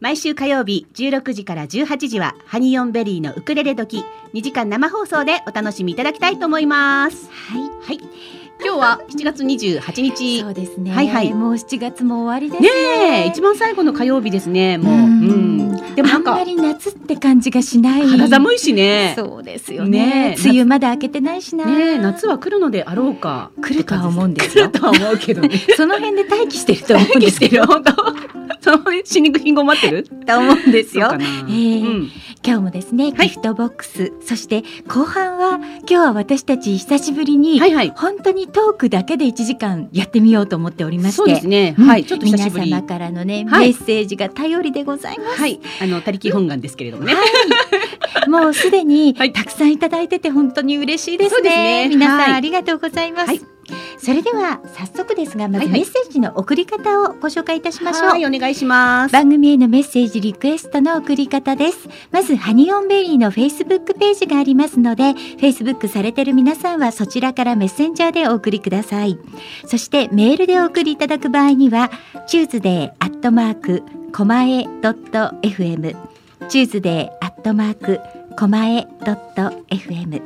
毎週火曜日16時から18時はハニオンベリーのウクレレドキ2時間生放送でお楽しみいただきたいと思います。はい。はい今日は7月28日。そうですね。はいはい。もう7月も終わりですねねえ一番最後の火曜日ですね。もう。ううん。んでもなんかあんまり夏って感じがしない。肌寒いしね。そうですよね。梅雨まだ明けてないしな、ねえ夏は来るのであろうか。来るとは思うんですよ。来るとは思うけどね。その辺で待機してると思うんですけど。してる本当その死肉品を待ってる？と思うんですよ。今日もですねはい。ギフトボックス、そして後半は今日は私たち久しぶりに、はいはい。本当にトークだけで1時間やってみようと思っておりまして。そうですね。うん。はい。ちょっと皆様からのね、はい。メッセージが頼りでございます、はい。あの他力本願ですけれどもね。もうすでにはい。たくさんいただいてて本当に嬉しいですね。すね。皆さん、はい。ありがとうございます、はいそれでは早速ですがまずメッセージの送り方をご紹介いたしましょう、はいお願いします。番組へのメッセージリクエストの送り方です。まずハニオンベリーのフェイスブックページがありますのでフェイスブックされている皆さんはそちらからメッセンジャーでお送りください。そしてメールでお送りいただく場合にはチューズデーアットマークコマエドット FM チューズデーアットマークコマエドット FM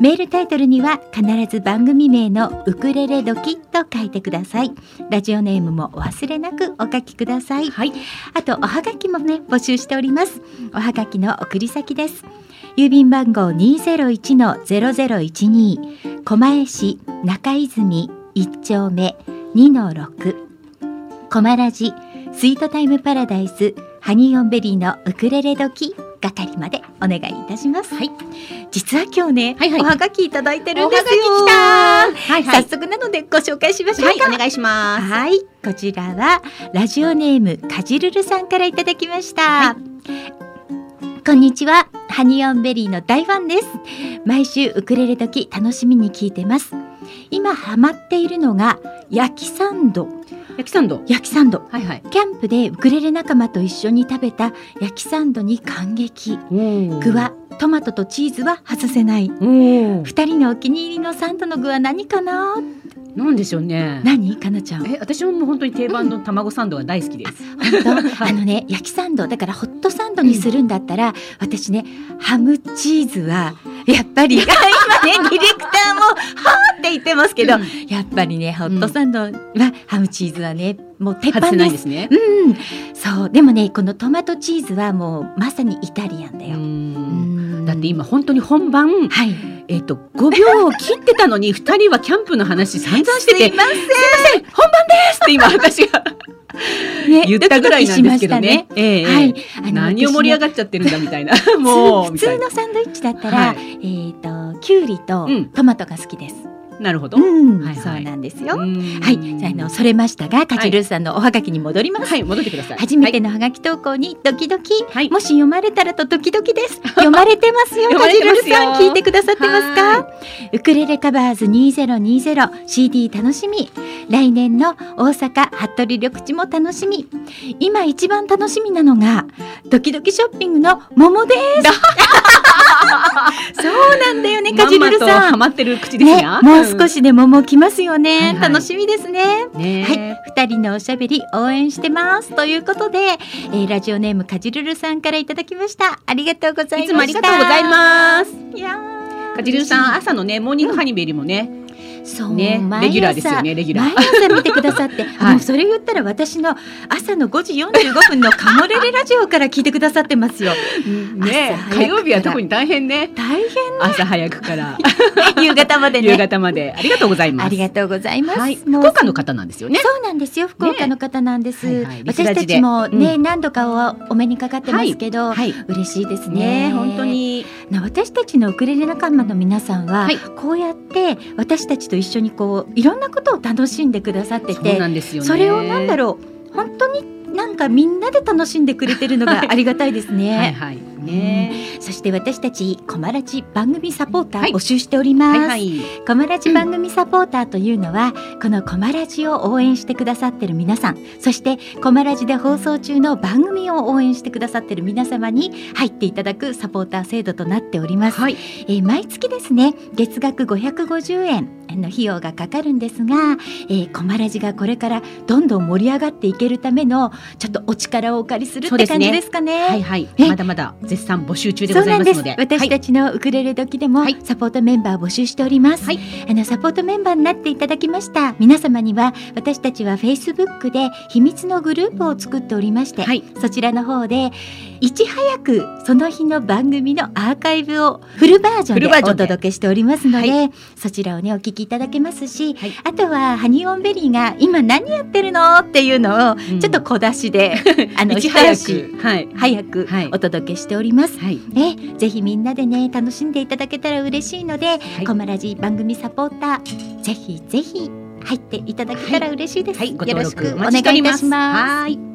メールタイトルには必ず番組名のウクレレドキと書いてください。ラジオネームもお忘れなくお書きください。はい。あとおはがきもね募集しております。おはがきの送り先です。郵便番号201-0012狛江市中泉1丁目2-6狛ラジスイートタイムパラダイスハニーオンベリーのウクレレ時係までお願いいたします。はい。実は今日ね、はいはい。おはがきいただいてるんおはがですよ。き来たはいはい。早速なのでご紹介しましょう。か、はいお願いします。はい、こちらはラジオネームかじるるさんからいただきました。はこんにちは、ハニオンベリーの大ファンです。毎週ウクレレ時楽しみに聞いてます。今ハマっているのが焼きサンド。焼きサンド？焼きサンド。はいはいキャンプでウクレレ仲間と一緒に食べた焼きサンドに感激。具具はトマトとチーズは外せない。二人のお気に入りのサンドの具は何かな？なんでしょうね何かなちゃん？え私ももう本当に定番の卵サンドが大好きです本当？あのね焼きサンドだからホットサンドにするんだったら、私ねハムチーズはやっぱり。今ねディレクターもはーって言ってますけど、うん。やっぱりねホットサンドは、ハムチーズはねもう鉄板でないですすね。うん。そう。でもねこのトマトチーズはもうまさにイタリアンだよ、ううんん。だって今本当に本番はいえっと5秒を切ってたのに2人はキャンプの話散々しててすいません本番ですって今私がね言ったぐらいなんですけどね。ええええはい、あの何を盛り上ががっちゃってるんだみたいな。もう普。通のサンドイッチだったら、はいえっ、ときゅうりとうんトマトが好きです。なるほど。うん、はいはいそうなんですよ。うんはい、じゃああのそれましたが、カチルーさんのおはがきに戻ります。はい戻ってください。初めてのはがき投稿にドキドキ、はいもし読まれたらとドキドキです。読まれてますよ、読まカジルーれてますよさん聞いてくださってますはか。ウクレレカバーズ2020 CD 楽しみ。来年の大阪服部緑地も楽しみ。今一番楽しみなのがドキドキショッピングの桃です。そうなんだよね、カジルーまんまん。ハマってる口ですねが。、もう少しで桃来ますよね、楽しみですね。はい、二人のおしゃべり応援してますということで、えーラジオネームかじるるさんからいただきました。ありがとうございました。いつもありがとうございます。す。いやーかじるーさん朝のねモーニングハニベリもねそうねレギュラーですよねレギュラー。毎朝見てくださって、はい。もうそれ言ったら私の朝の5時45分のカモレレラジオから聞いてくださってますよ。ね火曜日は特に大変ね。大変朝早くから。夕方までね。夕方まで。ありがとうございます。ありがとうございます。はい。福岡の方なんですよね。そうなんですよ。福岡の方なんです、はいはい。私たちもね、う何度かはお目にかかってますけど、はい。嬉しいですね。ね本当に。な私たちのウクレレ仲間の皆さんは、はい。こうやって私たちと一緒にこういろんなことを楽しんでくださっててなんですよね。それをなんだろう本当になんかみんなで楽しんでくれてるのがありがたいですね。はいはい。ね。そして私たちコマラジ番組サポータはいー募集しております。はいはい。コマラジ番組サポーターというのは、このコマラジを応援してくださってる皆さん、そしてコマラジで放送中の番組を応援してくださってる皆様に入っていただくサポーター制度となっております。はい。えー毎月ですね、月額550円の費用がかかるんですが、えー、コマラジがこれからどんどん盛り上がっていけるためのちょっとお力をお借りするって感じですかね。はいはい。えまだまだ絶賛募集中でございますので。私たちのウクレレ時でもはい。サポートメンバーを募集しております、はい。あのサポートメンバーになっていただきました。皆様には私たちは Facebook で秘密のグループを作っておりまして、はい。そちらの方でいち早くその日の番組のアーカイブをフルバージョンでお届けしておりますのではそちらをねお聞きいただけますし、はいあとはハニオンベリーが今何やってるのっていうのをうんちょっと小出しで、あのいち早く。はい。早くはいお届けしております。はい。ね、ぜひみんなでね楽しんでいただけたら嬉しいので、いコマラジ番組サポーターぜひぜひ入っていただけたら嬉しいです。はい。ごよろしくお願。いいたします。はい。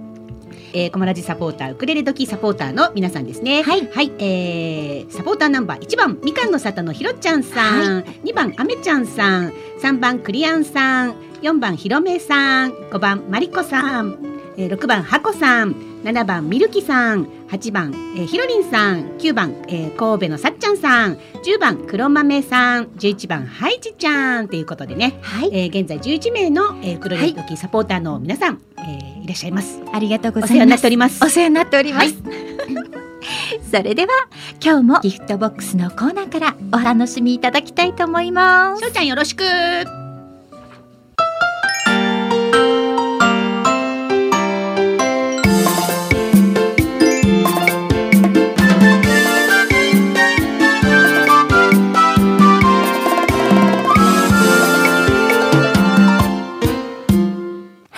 えー、コマラジサポーター、ウクレレ時サポーターの皆さんですね。はい。はい、えー、サポーターナンバー1番みかんの里のひろちゃんさん、2番あめちゃんさん。3番クリアンさん。4番ひろめさん。5番まりこさん、えー、6番はこさん7番みるきさん。8番、えー、ひろりんさん。9番、えー、神戸のさっちゃんさん。10番黒豆さん。11番はいちちゃん。ということでね、はい、えー、現在11名の、えー、黒レ時サポーターの皆さん、えー、いらっしゃいます。ありがとうごお世話になっざいます。ております。お世話になっております。はい。それでは今日もギフトボックスのコーナーからお楽しみいただきたいと思います。し。ょうちゃんよろしく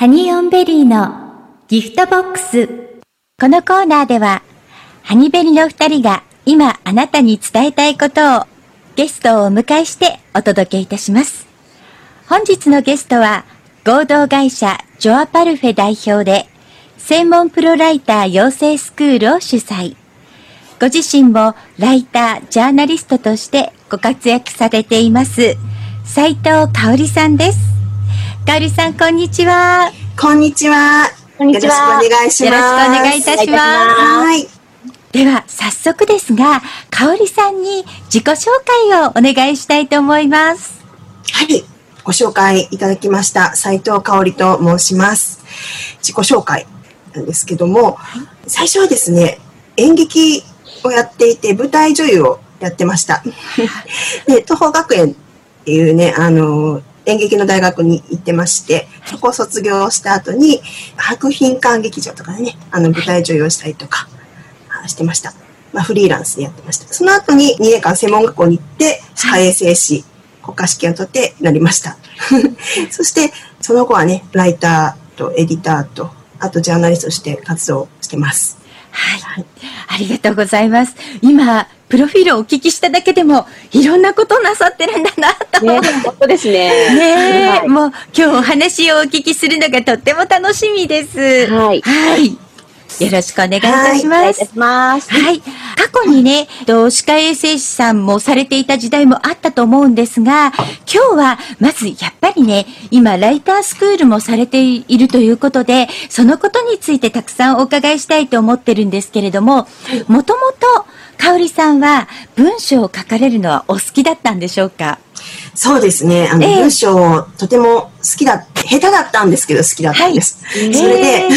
ハニーオンベリーのギフトボックス。このコーナーでは、ハニベリの二人が今あなたに伝えたいことをゲストをお迎えしてお届けいたします。本日のゲストは合同会社ジョアパルフェ代表で専門プロライター養成スクールを主催。ご自身もライター、ジャーナリストとしてご活躍されています斉藤香織さんです。香織さん、こんにちは。こんにちは。よろしくお願いします。よろしくお願いいたしますはい。では、早速ですが、香織さんに自己紹介をお願いしたいと思います。はい。ご紹介いただきました。斉藤香織と申します。自己紹介なんですけども、最初はですね、演劇をやっていて、舞台女優をやってました。で、東邦学園っていうね、あの、演劇の大学に行ってまして、そこを卒業した後に、博品館劇場とかでね、あの、舞台女優をしたりとか、あしてました。まあ、フリーランスでやってました。その後に2年間専門学校に行って、歯科衛生士、国家試験を取ってなりました。そして、その後はね、ライターとエディターと、あとジャーナリストとして活動してます。はい。ありがとうございます。今、プロフィールをお聞きしただけでも、いろんなことなさってるんだなと。ね、本当ですね。ねえ、はいもう今日お話をお聞きするのがとっても楽しみです。はいはい。よろしくお願いいたしおます。願いい。はい。過去にね、と歯科衛生士さんもされていた時代もあったと思うんですが、今日はまずやっぱりね、今ライタースクールもされているということで、そのことについてたくさんお伺いしたいと思ってるんですけれども、もともと香織さんは文章を書かれるのはお好きだったんでしょうか？そうですね。あの、ええ文章とても好きだ、下手だったんですけど好きだったんです。いそれで、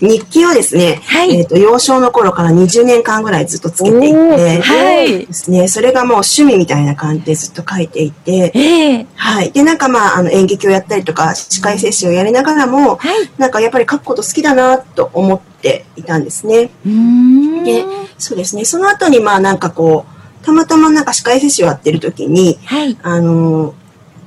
日記をですね、はいえっ、と、幼少の頃から20年間ぐらいずっとつけていおて、ーはいですね、それがもう趣味みたいな感じでずっと書いていて、ええはい。で、なんかまあ、あの、演劇をやったりとか、司会接種をやりながらも、はい。なんかやっぱり書くこと好きだなと思っていたんですね。うーん。でそうですね。その後にまあなんかこう、たまたまなんか司会接種をやってる時に、はい。あの、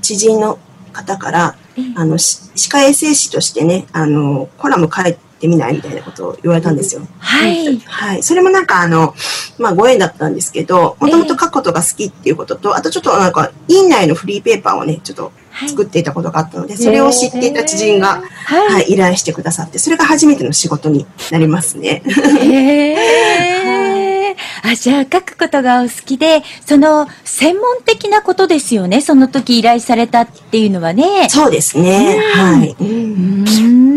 知人の方から、ええあの、し歯科衛生士としてね、あの、コラム書いてみないみたいなことを言われたんですよ。はい。はい。それもなんかあの、まあご縁だったんですけど、もともと書くことが好きっていうことと、あとちょっとなんか、院内のフリーペーパーをね、ちょっと作っていたことがあったので、それを知っていた知人が、はい。はい、依頼してくださって、それが初めての仕事になりますね。へえ。あ、じゃあ書くことがお好きで、その専門的なことですよね。その時依頼されたっていうのはね。そうですね。はい。ううん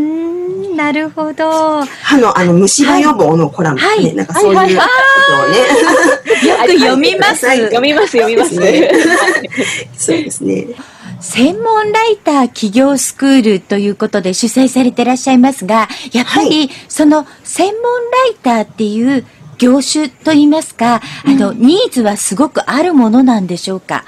なるほど。歯の、あの、虫歯予防のコラムね、はいなんかそういうことをね、よく読みます。はい読みます、読みます。ねそうですね。専門ライター企業スクールということで主催されていらっしゃいますが、やっぱりその専門ライターっていう業種といいますか、あの、ニーズはすごくあるものなんでしょうか？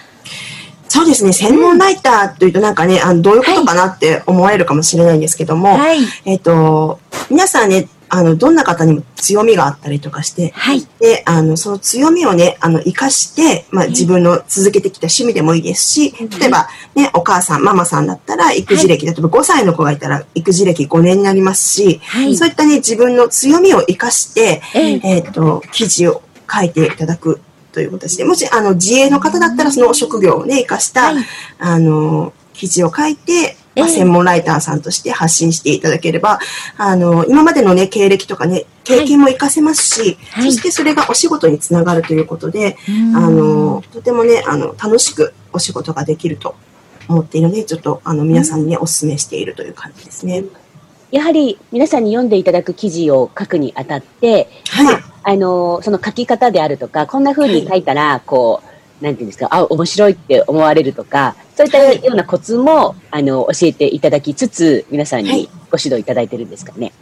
そうですね。専門ライターというとなんかね、あのどういうことかなって思われるかもしれないんですけども、はい。えっ、と、皆さんね、あの、どんな方にも強みがあったりとかして、はい。で、あの、その強みをね、あの、活かして、まあ、自分の続けてきた趣味でもいいですし、例えば、ね、お母さん、ママさんだったら、育児歴、例えば5歳の子がいたら、育児歴5年になりますし、はい。そういったね、自分の強みを活かして、ええ。えっ、と、記事を書いていただくという形で、もし、あの、自営の方だったら、その職業をね、活かした、はい。あの、記事を書いて、まあ、ええ。専門ライターさんとして発信していただければ、あの、今までのね、経歴とかね、経験も活かせますし、はい。そしてそれがお仕事につながるということで、あの、とてもね、あの、楽しくお仕事ができると思っているので、ちょっと、あの、皆さんにね、お勧めしているという感じですね。やはり皆さんに読んでいただく記事を書くにあたって、はい。あの、その書き方であるとか、こんな風に書いたら、こう、なんていうんですか、あ、面白いって思われるとか、そういったようなコツも、あの、教えていただきつつ、皆さんはいにご指導いただいてるんですかね。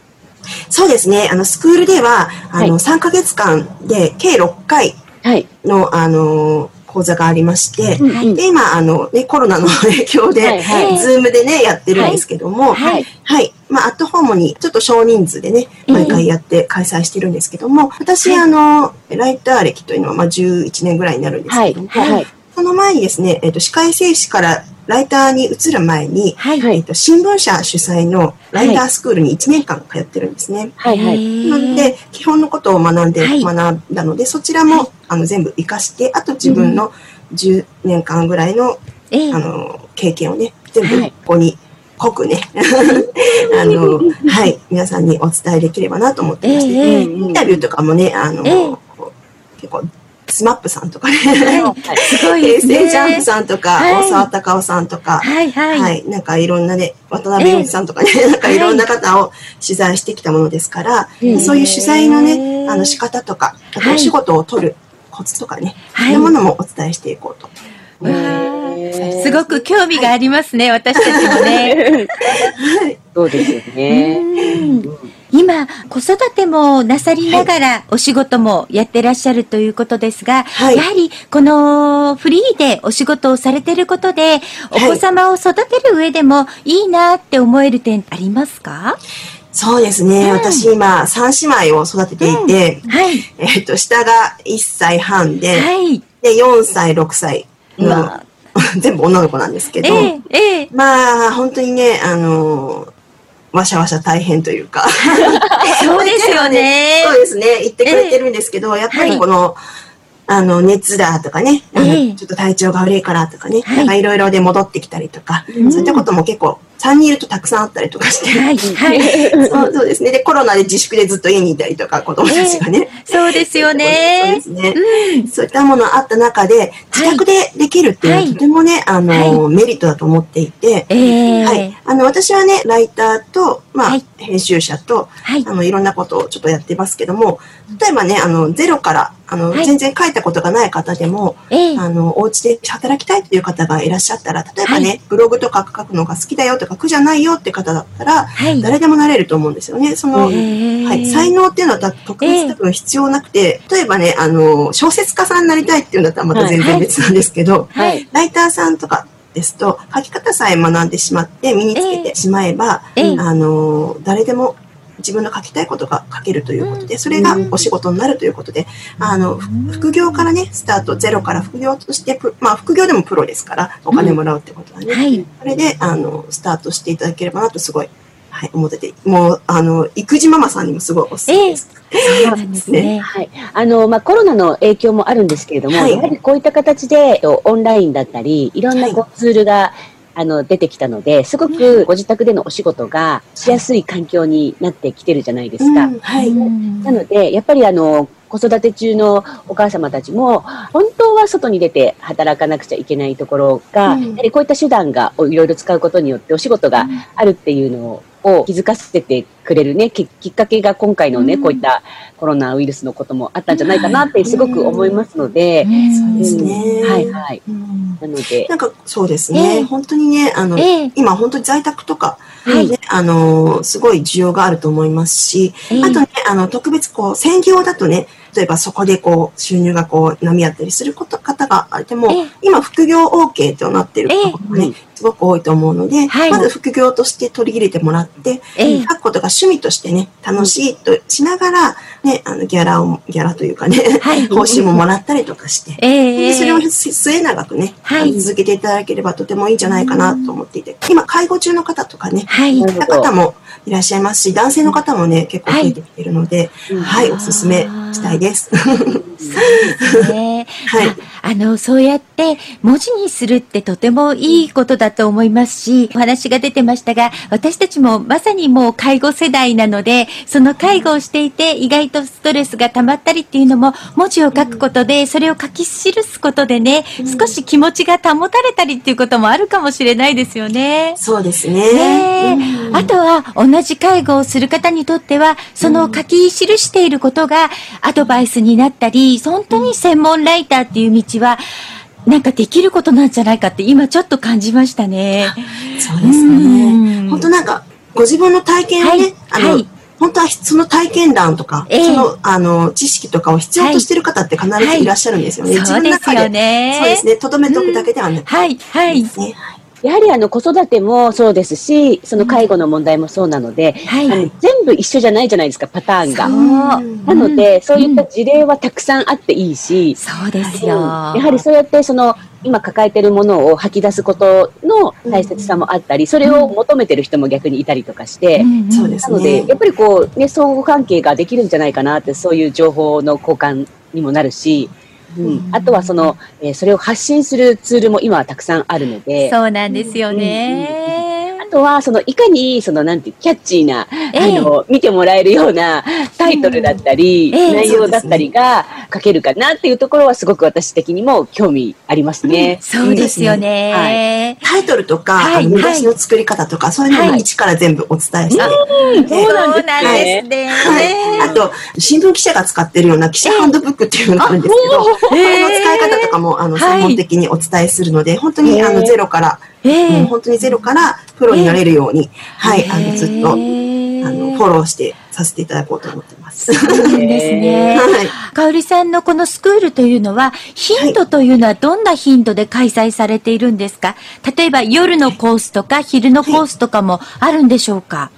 そうですね。あの、スクールでは、あの、はい3ヶ月間で計6回はい。の、あの、講座がありまして、うんうんで、今、あの、ね、コロナの影響で、はいはいズームでね、やってるんですけども、はい。はい。まあ、アットホームに、ちょっと少人数でね、毎回やって開催してるんですけども、私、あの、ライター歴というのは、まあ、11年ぐらいになるんですはい。けども、はい。その前にですね、えっ、と、歯科衛生士からライターに移る前に、はい。はいえっ、と、新聞社主催のライタースクールに1年間通ってるんですね。はい。はい。なので、基本のことを学んで、はい学んだので、そちらも、あの、全部活かして、あと自分の10年間ぐらいの、ええあの、経験をね、全部はいここに、濃くね、あの、はい、皆さんにお伝えできればなと思ってまして、ええ。インタビューとかもね、あの、ええ。こう結構、スマップさんとかね、はい。すごいで平すね。成ジャンプさんとか、はい。大沢たかおさんとか、はいはい。はい、なんかいろんなね、渡辺陽一さんとかね、なんかいろんな方を取材してきたものですから、うんそういう取材のね、あの仕方とか、あとはい。お仕事を取るコツとかね、はい。そういうものもお伝えしていこうと。わーすごく興味がありますね、私たちもね。そうですよね。うん。今、子育てもなさりながらお仕事もやってらっしゃるということですが、はい。やはりこのフリーでお仕事をされていることで、お子様を育てる上でもいいなって思える点ありますか？そうですね、うん。私今、三姉妹を育てていて、はい。えっと、下が1歳半で、はい。で、4歳、6歳のうわ、全部女の子なんですけど、ええ、ええ。まあ、本当にね、あのわしゃわしゃ大変というか、そうですよね。そうですね、言ってくれてるんですけど、やっぱりこの、あの、熱だとかね、あのええ。ちょっと体調が悪いからとかね、はい。なんかいろいろで戻ってきたりとか、うん。そういったことも結構、3人いるとたくさんあったりとかして、はい、はい。そうそうですね。で、コロナで自粛でずっと家にいたりとか、子供たちがね。そうですよね。そうですね。うん。そういったものあった中で、自宅でできるっていうのははいとてもね、あの、はメリットだと思っていて、ええはい。あの、私はね、ライターと、まあ、はい編集者と、はいあ。の、いろんなことをちょっとやってますけども、例えばね、あの、ゼロから、あの、はい全然書いたことがない方でも、ええあの、お家で働きたいっていう方がいらっしゃったら、例えばね、はブログとか書くのが好きだよとか、苦じゃないよって方だったら、はい。誰でもなれると思うんですよね。その、ええはい、才能っていうのはだ特別多分必要なくて、例えばね、あの、小説家さんになりたいっていうんだったらまた全然別なんですけど、はい。ライターさんとかですと、書き方さえ学んでしまって身につけてしまえば、ええあの、誰でも自分の書きたいことが書けるということで、それがお仕事になるということで、あの、ふ副業からね、スタート、ゼロから副業としてプ、まあ、副業でもプロですから、お金もらうってことはね。はい。それで、あの、スタートしていただければなと、すごい、はい、思ってて、もう、あの、育児ママさんにもすごいおすすめです。そうなんですね。はい。あの、まあ、コロナの影響もあるんですけれども、はいやはりこういった形で、えっとオンラインだったり、いろんなこうツールがあの、出てきたので、すごくご自宅でのお仕事がしやすい環境になってきてるじゃないですか。うんはい。なので、やっぱりあの、子育て中のお母様たちも、本当は外に出て働かなくちゃいけないところが、うん。やはりこういった手段がいろいろ使うことによってお仕事があるっていうのを気づかせてくれるね、ききっかけが今回のね、うん。こういったコロナウイルスのこともあったんじゃないかなってすごく思いますので、そうですね。うん。はいはい。うん。なので、なんかそうですね、ええ。本当にね、あの、ええ。今本当に在宅とか、はい。ね、あの、すごい需要があると思いますし、ええ。あとね、あの、特別こう、専業だとね、例えばそこでこう、収入がこう、波あったりすること方があっても、ええ。今副業 OK となってることがね、ええすごく多いと思うので、はい。まず副業として取り入れてもらって、ええ。書くことが趣味としてね、楽しいとしながら、ね、あの、ギャラを、ギャラというかね、はい。報酬ももらったりとかして、ええ。でそれを末永くね、はい。続けていただければとてもいいんじゃないかなと思っていて、今、介護中の方とかね、はい。そういった方もいらっしゃいますし、男性の方もね、結構増えてきてるので、うん。はい、おすすめしたいです。ね。はい。ああの、そうやって文字にするってとてもいいことだと思いますし、お話が出てましたが、私たちもまさにもう介護世代なので、その介護をしていて意外とストレスが溜まったりっていうのも、文字を書くことで、それを書き記すことでね、少し気持ちが保たれたりっていうこともあるかもしれないですよね。そうですねね。あとは同じ介護をする方にとっては、その書き記していることがアドバイスになったり、本当に専門ライターっていう道は、なんかできることなんじゃないかって今ちょっと感じましたね。そうですうんね。本当なんか、ご自分の体験をね、はいあの、はい本当はその体験談とか、ええその、あの、知識とかを必要としてる方って必ずいらっしゃるんですよね。そうですよね。そうですね。とどめておくだけではなくて、はい、はい。ね。やはりあの子育てもそうですし、その介護の問題もそうなので、はい。あの全部一緒じゃないじゃないですか、パターンが。なので、うん。そういった事例はたくさんあっていいし、そうですうんよ。やはりそうやってその今抱えてるものを吐き出すことの大切さもあったり、それを求めてる人も逆にいたりとかして、うですなので、やっぱりこう、ね、相互関係ができるんじゃないかなって、そういう情報の交換にもなるし、うん、あとはその、えーそれを発信するツールも今はたくさんあるので、そうなんですよね。あとは、その、いかに、その、なんていう、キャッチーな、ええ。あの、見てもらえるようなタイトルだったり、ええ。内容だったりが書けるかなっていうところは、すごく私的にも興味ありますね。そうですよね。タイトルとか、はい。あの見出しの作り方とか、そういうのはいも一から全部お伝えして、うん。そうなんですね。ね。はい。あと、新聞記者が使ってるような記者ハンドブックっていうのがあるんですけど、これの使い方とかも、あの、はい。専門的にお伝えするので、本当に、あの、ゼロから、ええ。もう本当にゼロからプロになれるように、はい、あの、ずっと、あの、フォローしてさせていただこうと思ってます。は そうですね。い。かおりさんのこのスクールというのは、頻度というのはどんな頻度で開催されているんですか？例えば夜のコースとか昼のコースとかもあるんでしょうか？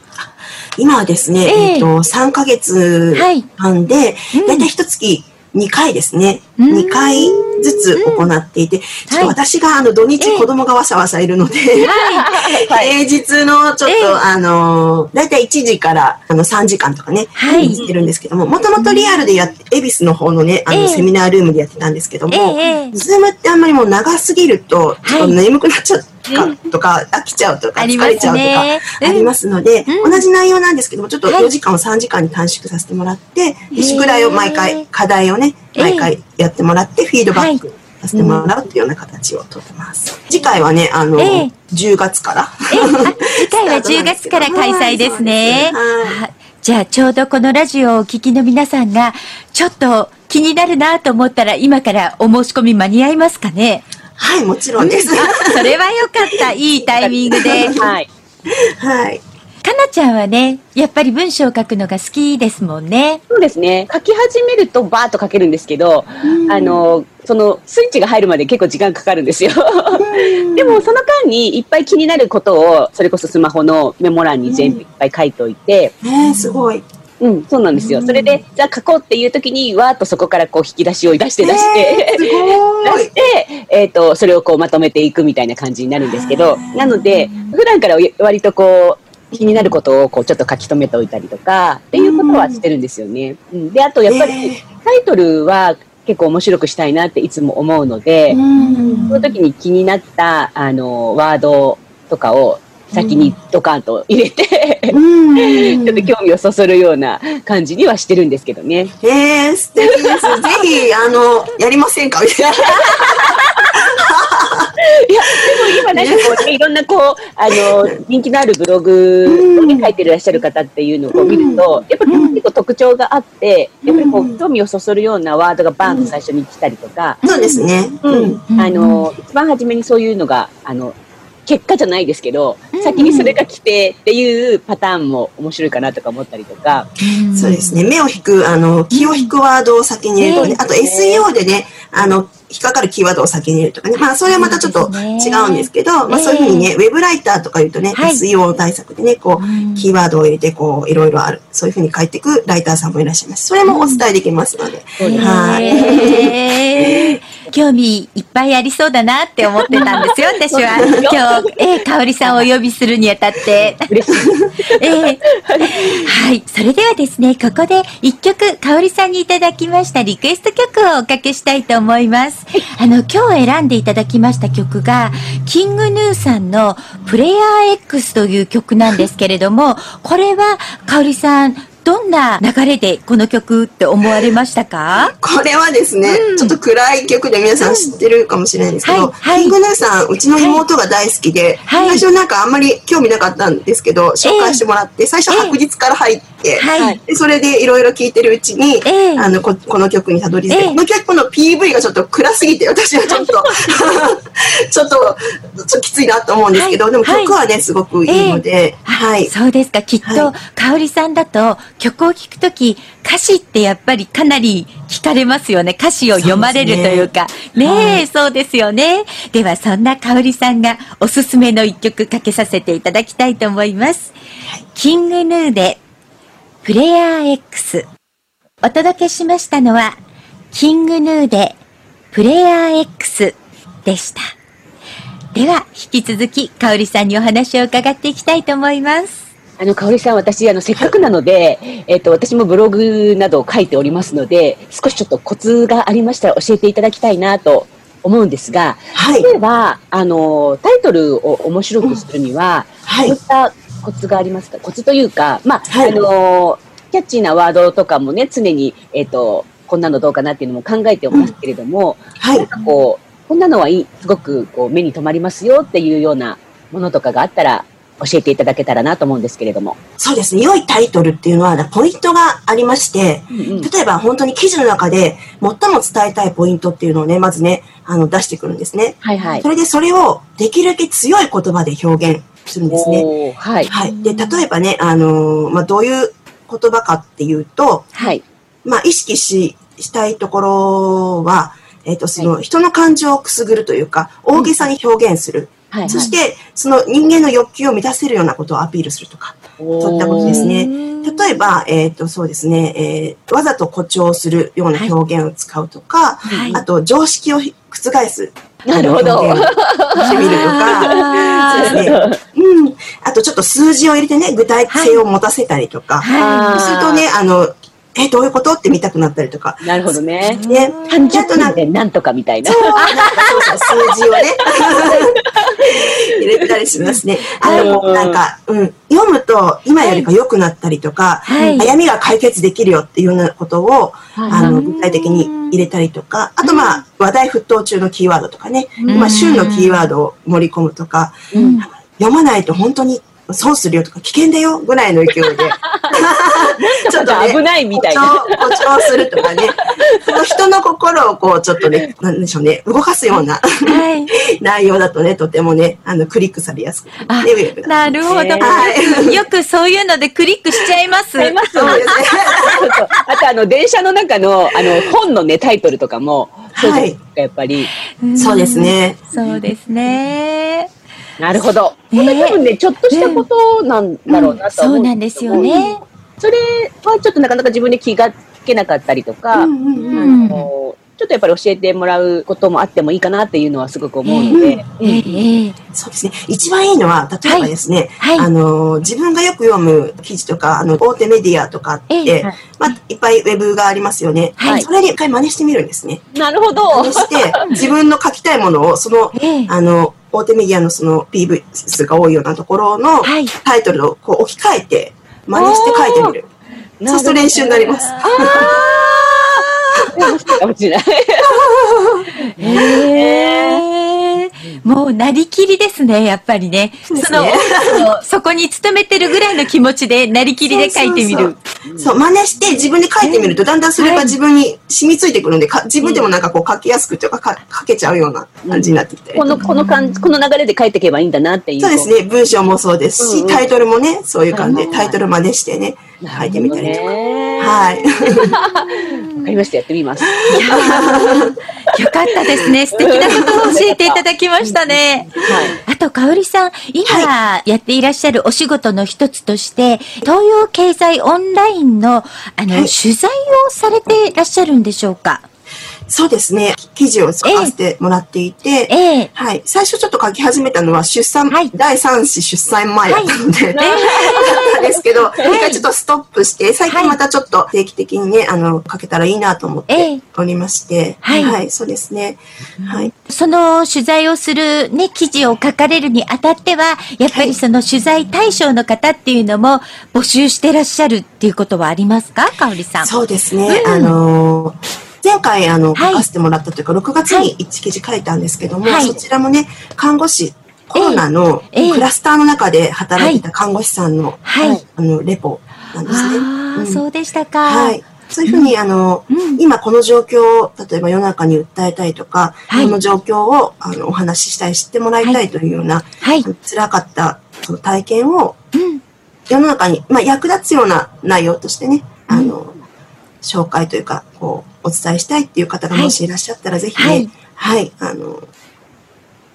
今はですね、ええ。えっと、3ヶ月はい。半で、うん。だいたい一月2回ですね。うん。2回ずつ行っていて、ちょっと私があの土日ええ。子供がわさわさいるので、はい。平日のちょっと、ええ。あの、だいたい1時からあの3時間とかね、はい。してるんですけども、もともとリアルでやって、恵比寿の方のね、あの、ええ。セミナールームでやってたんですけども、ズームってあんまりもう長すぎると、ちょっと眠くなっちゃうかとか、飽きちゃうとか、疲れちゃうとか、ね。ありますので、うん。同じ内容なんですけども、ちょっとはい。4時間を3時間に短縮させてもらって、宿題を毎回、課題をね、えー毎回やってもらって、フィードバックさせてもらうっていうような形をとってます。次回はね、あの、えー10月から。次回は 10月から開催ですね。じゃあちょうどこのラジオをお聞きの皆さんが、ちょっと気になるなと思ったら今からお申し込み間に合いますかね？はい、もちろんです。あ それはよかった。いいタイミングで。はい。はい。かなちゃんはね、やっぱり文章を書くのが好きですもんね。そうですね。書き始めるとバーッと書けるんですけど、あの、そのスイッチが入るまで結構時間かかるんですよ。でもその間にいっぱい気になることを、それこそスマホのメモ欄に全部いっぱい書いておいて、ねすごい。うん、そうなんですよ。それで、じゃあ書こうっていう時に、わーっとそこからこう引き出しを出して出して、えー出し。て、えっ、と、それをこうまとめていくみたいな感じになるんですけど、なので、普段から割とこう、気になることをこうちょっと書き留めておいたりとか、っていうことはしてるんですよね。うん、で、あとやっぱりえータイトルは結構面白くしたいなっていつも思うので、うんその時に気になった、あの、ワードとかを先にドカンと入れて、うんちょっと興味をそそるような感じにはしてるんですけどね。えー、素敵です。ぜひ、あの、やりませんか？みたいな。いや、でも今なんかこうね、いろんなこう、あの、人気のあるブログをね、書いてらっしゃる方っていうのを見ると、やっぱり結構特徴があって、やっぱりこう、興味をそそるようなワードがバーンと最初に来たりとか、そうですね。うん、あの、一番初めにそういうのが、あの、結果じゃないですけど、先にそれが来てっていうパターンも面白いかなとか思ったりとか、そうですね。目を引く、あの、気を引くワードを先に入れるとかね。あと SEO でね、あの、引っかかるキーワードを先に入れるとかね。まあ、それはまたちょっと違うんですけど、まあ、そういうふうにね、ウェブライターとか言うとね、はい SEO 対策でね、こう、キーワードを入れて、こう、いろいろある。そういうふうに書いていくライターさんもいらっしゃいます。それもお伝えできますので。はい。興味いっぱいありそうだなって思ってたんですよ、私は。今日、えー、かおりさんをお呼びするにあたって。嬉しい。えーはい。それではですね、ここで一曲、かおりさんにいただきましたリクエスト曲をおかけしたいと思います。あの、今日選んでいただきました曲が、キングヌーさんのプレイヤー X という曲なんですけれども、これは、かおりさん、どんな流れでこの曲って思われましたか？これはですね、ちょっと暗い曲で皆さん知ってるかもしれないんですけど、はいはい。キングヌーさん、うちの妹が大好きで、はい。最初なんかあんまり興味なかったんですけど、紹介してもらって、最初白日から入って、はい。でそれでいろいろ聞いてるうちに、ええ。あのここの曲にたどり着いて、ええ。この曲の PV がちょっと暗すぎて私はちょっと ちょっとちょっときついなと思うんですけど、はい。でも曲はねすごくいいので、はい。そうですか。きっと、はかおりさんだと曲を聴くとき、歌詞ってやっぱりかなり聞かれますよね。歌詞を読まれるというか。ねえ、はいそうですよね。では、そんなかおりさんがおすすめの一曲かけさせていただきたいと思います。キングヌーで、プレイヤー X。お届けしましたのは、キングヌーで、プレイヤー X でした。では、引き続き、かおりさんにお話を伺っていきたいと思います。あの、かおりさん、私、あの、せっかくなので、えっ、と、私もブログなどを書いておりますので、少しちょっとコツがありましたら教えていただきたいなと思うんですが、はい。例えば、あの、タイトルを面白くするには、はい。どういったコツがありますか？コツというか、まあ、はい。あの、キャッチーなワードとかもね、常に、えっ、と、こんなのどうかなっていうのも考えておりますけれども、はい。なんかこう、こんなのはいい、すごくこう目に留まりますよっていうようなものとかがあったら、教えていただけたらなと思うんですけれども。そうですね良いタイトルっていうのはポイントがありまして、うんうん例えば本当に記事の中で最も伝えたいポイントっていうのをね、まずね、あの出してくるんですね。はいはいそ。れでそれをできるだけ強い言葉で表現するんですね。はい。はい。で、例えばね、あのーまあ、どういう言葉かっていうと、はい。まあ、意識し、したいところは、えっ、と、その人の感情をくすぐるというか、大げさに表現する。はい、はい。そして、その人間の欲求を満たせるようなことをアピールするとか、そういったことですね。例えば、えっ、と、そうですね、えーわざと誇張するような表現を使うとか、はいあと、常識を覆す。なるほどしてみるとか、そうですね。うん。あと、ちょっと数字を入れてね、具体性を持たせたりとか、はそうするとね、あの、え、どういうこと？って見たくなったりとか。なるほどね。ね。単ちょっとなんか純でなんとかみたいな。そう、なんか数字をね、入れたりしますね。あの、うん。なんか、うん、読むと今よりか良くなったりとか、はい。悩みが解決できるよっていうようなことを、あの、具体的に入れたりとか、あとまあ、話題沸騰中のキーワードとかね、うん。今、旬のキーワードを盛り込むとか、うん。読まないと本当に損するよとか危険だよぐらいの勢いで ちょっと危ないみたいな。誇張誇張するとかねその人の心をこうちょっとねなんでしょうね動かすようなはい。内容だとねとてもねあのクリックされやすくなるほど。ねはいよくそういうのでクリックしちゃいます。ありますそうですねそうそうあとあの電車の中のあの本のねタイトルとかもそうじゃないですかやっぱり。んそうです。ねそうですね。なるほど。ねこれ多分ねちょっとしたことなんだろうなとはそ思うなんですよね。それはちょっとなかなか自分で気がつけなかったりとか、うんうんうんうんあのちょっとやっぱり教えてもらうこともあってもいいかなっていうのはすごく思うので、えええそうですね。一番いいのは、例えばですね、はいはいあの、自分がよく読む記事とか、あの、大手メディアとかって、ええはいまあ、いっぱいウェブがありますよね。はいそれに一回真似してみるんですね。なるほど。真似して、自分の書きたいものを、その、ええあの、大手メディアのその PV 数が多いようなところのはい。タイトルをこう置き換えて、真似して書いてみる。そうすると練習になります。か もしれない。へえ。もうなりきりですね、やっぱりね。その、そそこに勤めてるぐらいの気持ちで、なりきりで書いてみる。そうそうそう、真似して自分で書いてみると、だんだんそれが自分に染みついてくるんで、か自分でもなんかこう書きやすくというか、か書けちゃうような感じになってきて。この、この感じ、この流れで書いていけばいいんだなっていう。そうですね、文章もそうですし、うんうんタイトルもね、そういう感じで、タイトル真似してね、書いてみたりとか。ははい。かりました。やってみます。よかったですね。素敵なことを教えていただきましたね。はい。あと、かおりさん、今やっていらっしゃるお仕事の一つとして、東洋経済オンラインの、あの、はい取材をされていらっしゃるんでしょうか？そうですね、記事を書かせてもらっていて、ええ。はい。最初ちょっと書き始めたのは出産、はい。第3子出産前だったので、だったんですけど、一回ちょっとストップして、最近またちょっと定期的にね、あの、書けたらいいなと思っええ。ておりまして、はい。そうですね。はい。その取材をするね、記事を書かれるにあたっては、やっぱりその取材対象の方っていうのも募集してらっしゃるっていうことはありますか？かおりさん。そうですね。うん。あのー前回、あの、はい書かせてもらったというか、6月に1記事書いたんですけども、はいそちらもね、看護師、コロナのええクラスターの中で働いてた看護師さんの、はい。あの、レポなんですね。うんそうでしたか。はい。そういうふうに、あの、うん今この状況を、例えば世の中に訴えたいとか、はいこの状況をあのお話ししたい、知ってもらいたいというような、はい。辛かったその体験をうん。世の中に、まあ、役立つような内容としてね、あの、紹介というか、こう、お伝えしたいっていう方がもしいらっしゃったら、ぜひはいね、はい、あの、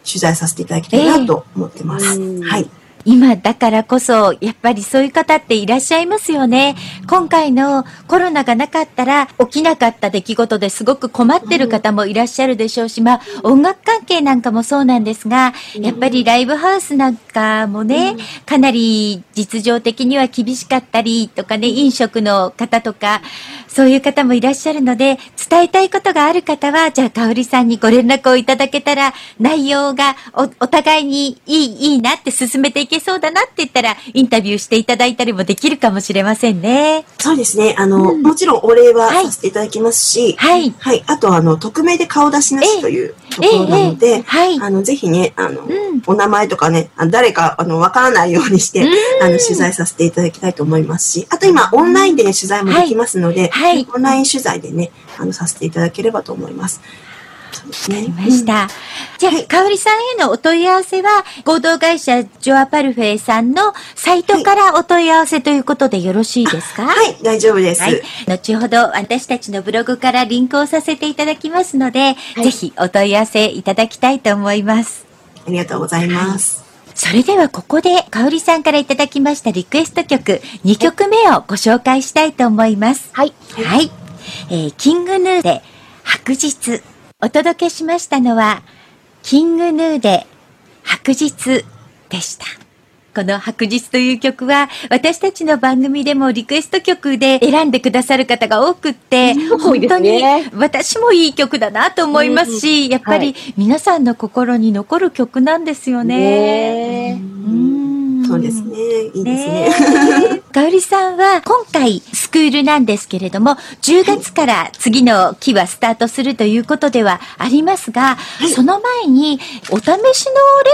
取材させていただきたいなと思ってます。ええはい。今だからこそ、やっぱりそういう方っていらっしゃいますよね。今回のコロナがなかったら起きなかった出来事ですごく困ってる方もいらっしゃるでしょうし、まあ音楽関係なんかもそうなんですが、やっぱりライブハウスなんかもね、かなり実情的には厳しかったりとかね、飲食の方とか、そういう方もいらっしゃるので、伝えたいことがある方は、じゃあ、かおりさんにご連絡をいただけたら、内容がおお互いにいい、いいなって進めていけそうだなって言ったら、インタビューしていただいたりもできるかもしれませんね。そうですね。あの、うんもちろんお礼ははいさせていただきますし、はい。はい。あと、あの、匿名で顔出しなしというところなので、ええはい。あの、ぜひね、あの、うんお名前とかね、誰か、あの、わからないようにして、うんあの、取材させていただきたいと思いますし、あと今、オンラインでね、取材もできますので、はいオンライン取材でね、あの、させていただければと思います。かりました。じゃあ、はいかおりさんへのお問い合わせは、合同会社ジョアパルフェさんのサイトからお問い合わせということでよろしいですか？はい、大丈夫です。はい。後ほど私たちのブログからリンクをさせていただきますので、いぜひお問い合わせいただきたいと思います。ありがとうございます。それではここで、かおりさんからいただきましたリクエスト曲、2曲目をご紹介したいと思います。はい。はい。えーキングヌーで白日。お届けしましたのは、キングヌーで白日でした。この白日という曲は、私たちの番組でもリクエスト曲で選んでくださる方が多くって、本当にね私もいい曲だなと思いますし、やっぱり皆さんの心に残る曲なんですよね。ねうんそうですね。いいですね。ねえ。かおりさんは今回スクールなんですけれども、10月から次の期はスタートするということではありますが、その前にお試しのレッ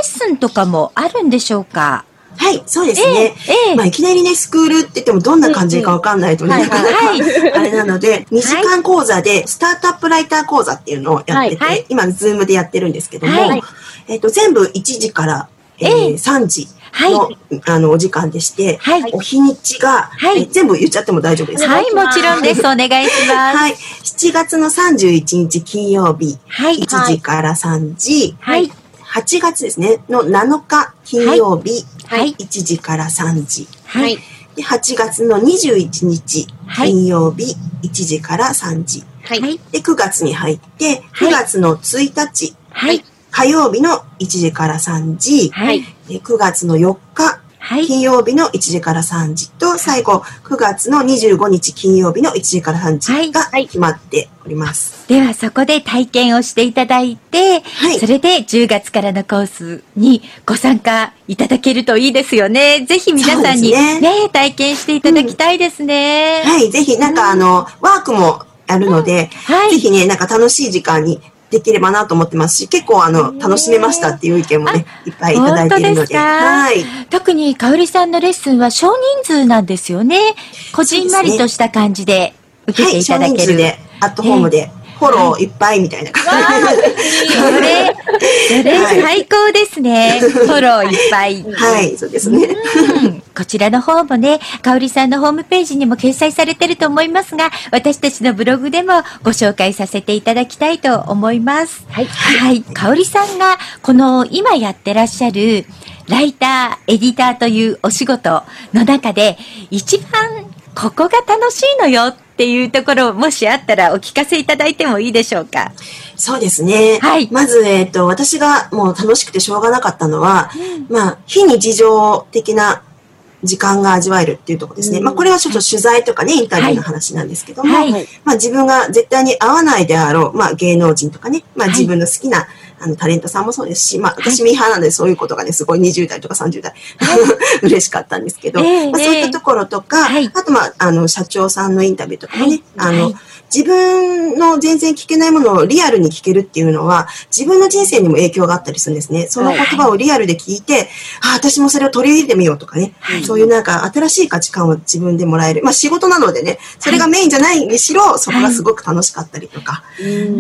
スンとかもあるんでしょうか？はい、そうですね。ええええ。まあ、いきなりね、スクールって言ってもどんな感じかわかんないとね、うんうんなかなかはい。はい。あれなので、2時間講座で、スタートアップライター講座っていうのをやってて、はいはい。今、 Zoom でやってるんですけども、はい。えっと、全部1時から、えーええ。3時の,、あのお時間でして、はい。お日にちが、はい。えー全部言っちゃっても大丈夫です。かはい、もちろんです。お願いします。はい。7月の31日金曜日、はい。1時から3時、はい。8月ですね、の7日金曜日、はい。1時から3時。はい。で8月の21日はい金曜日1時から3時。はい。はい。で、9月に入って、はい9月の1日はい。火曜日の1時から3時。はい。で9月の4日はい。金曜日の1時から3時と、最後、9月の25日金曜日の1時から3時がはい。決まっております。ではそこで体験をしていただいて、はい。それで10月からのコースにご参加いただけるといいですよね。ぜひ皆さんにそうですね。体験していただきたいですね。はい、ぜひ、なんかあの、ワークもあるので、はい。ぜひね、なんか楽しい時間にできればなと思ってますし、結構あの、楽しめましたっていう意見もね、いっぱいいただいているので。ではい。特に香織さんのレッスンは少人数なんですよね。こじんまりとした感じで受けはい、てい少ただける。人数で、アットホームで、フォローいっぱいみたいな感それ、それ はい最高ですね。フォローいっぱい。じ。はい、そうですね。うんこちらの方もね、香織さんのホームページにも掲載されてると思いますが、私たちのブログでもご紹介させていただきたいと思います。はい。はい。香織さんが、この今やってらっしゃる、ライター、エディターというお仕事の中で、一番ここが楽しいのよっていうところ、もしあったらお聞かせいただいてもいいでしょうか？そうですね。はいまず、えっ、と、私がもう楽しくてしょうがなかったのは、まあ、非日常的な時間が味わえるっていうところですね。うん。まあ、これはちょっと取材とかね、インタビューの話なんですけども、はい。はいまあ、自分が絶対に会わないであろう、まあ、芸能人とかね、まあ、はい自分の好きな、あの、タレントさんもそうですし、まあ、私ミーハーなのでそういうことがね、すごい20代とか30代、嬉しかったんですけど、ええまあ、そういったところとか、はい。あと、まあ、あの、社長さんのインタビューとかもね、あの、はい自分の全然聞けないものをリアルに聞けるっていうのは、自分の人生にも影響があったりするんですね。その言葉をリアルで聞いて、あ、私もそれを取り入れてみようとかね、はい。そういうなんか新しい価値観を自分でもらえる。まあ仕事なのでね、それがメインじゃないにしろ、そこがすごく楽しかったりとか。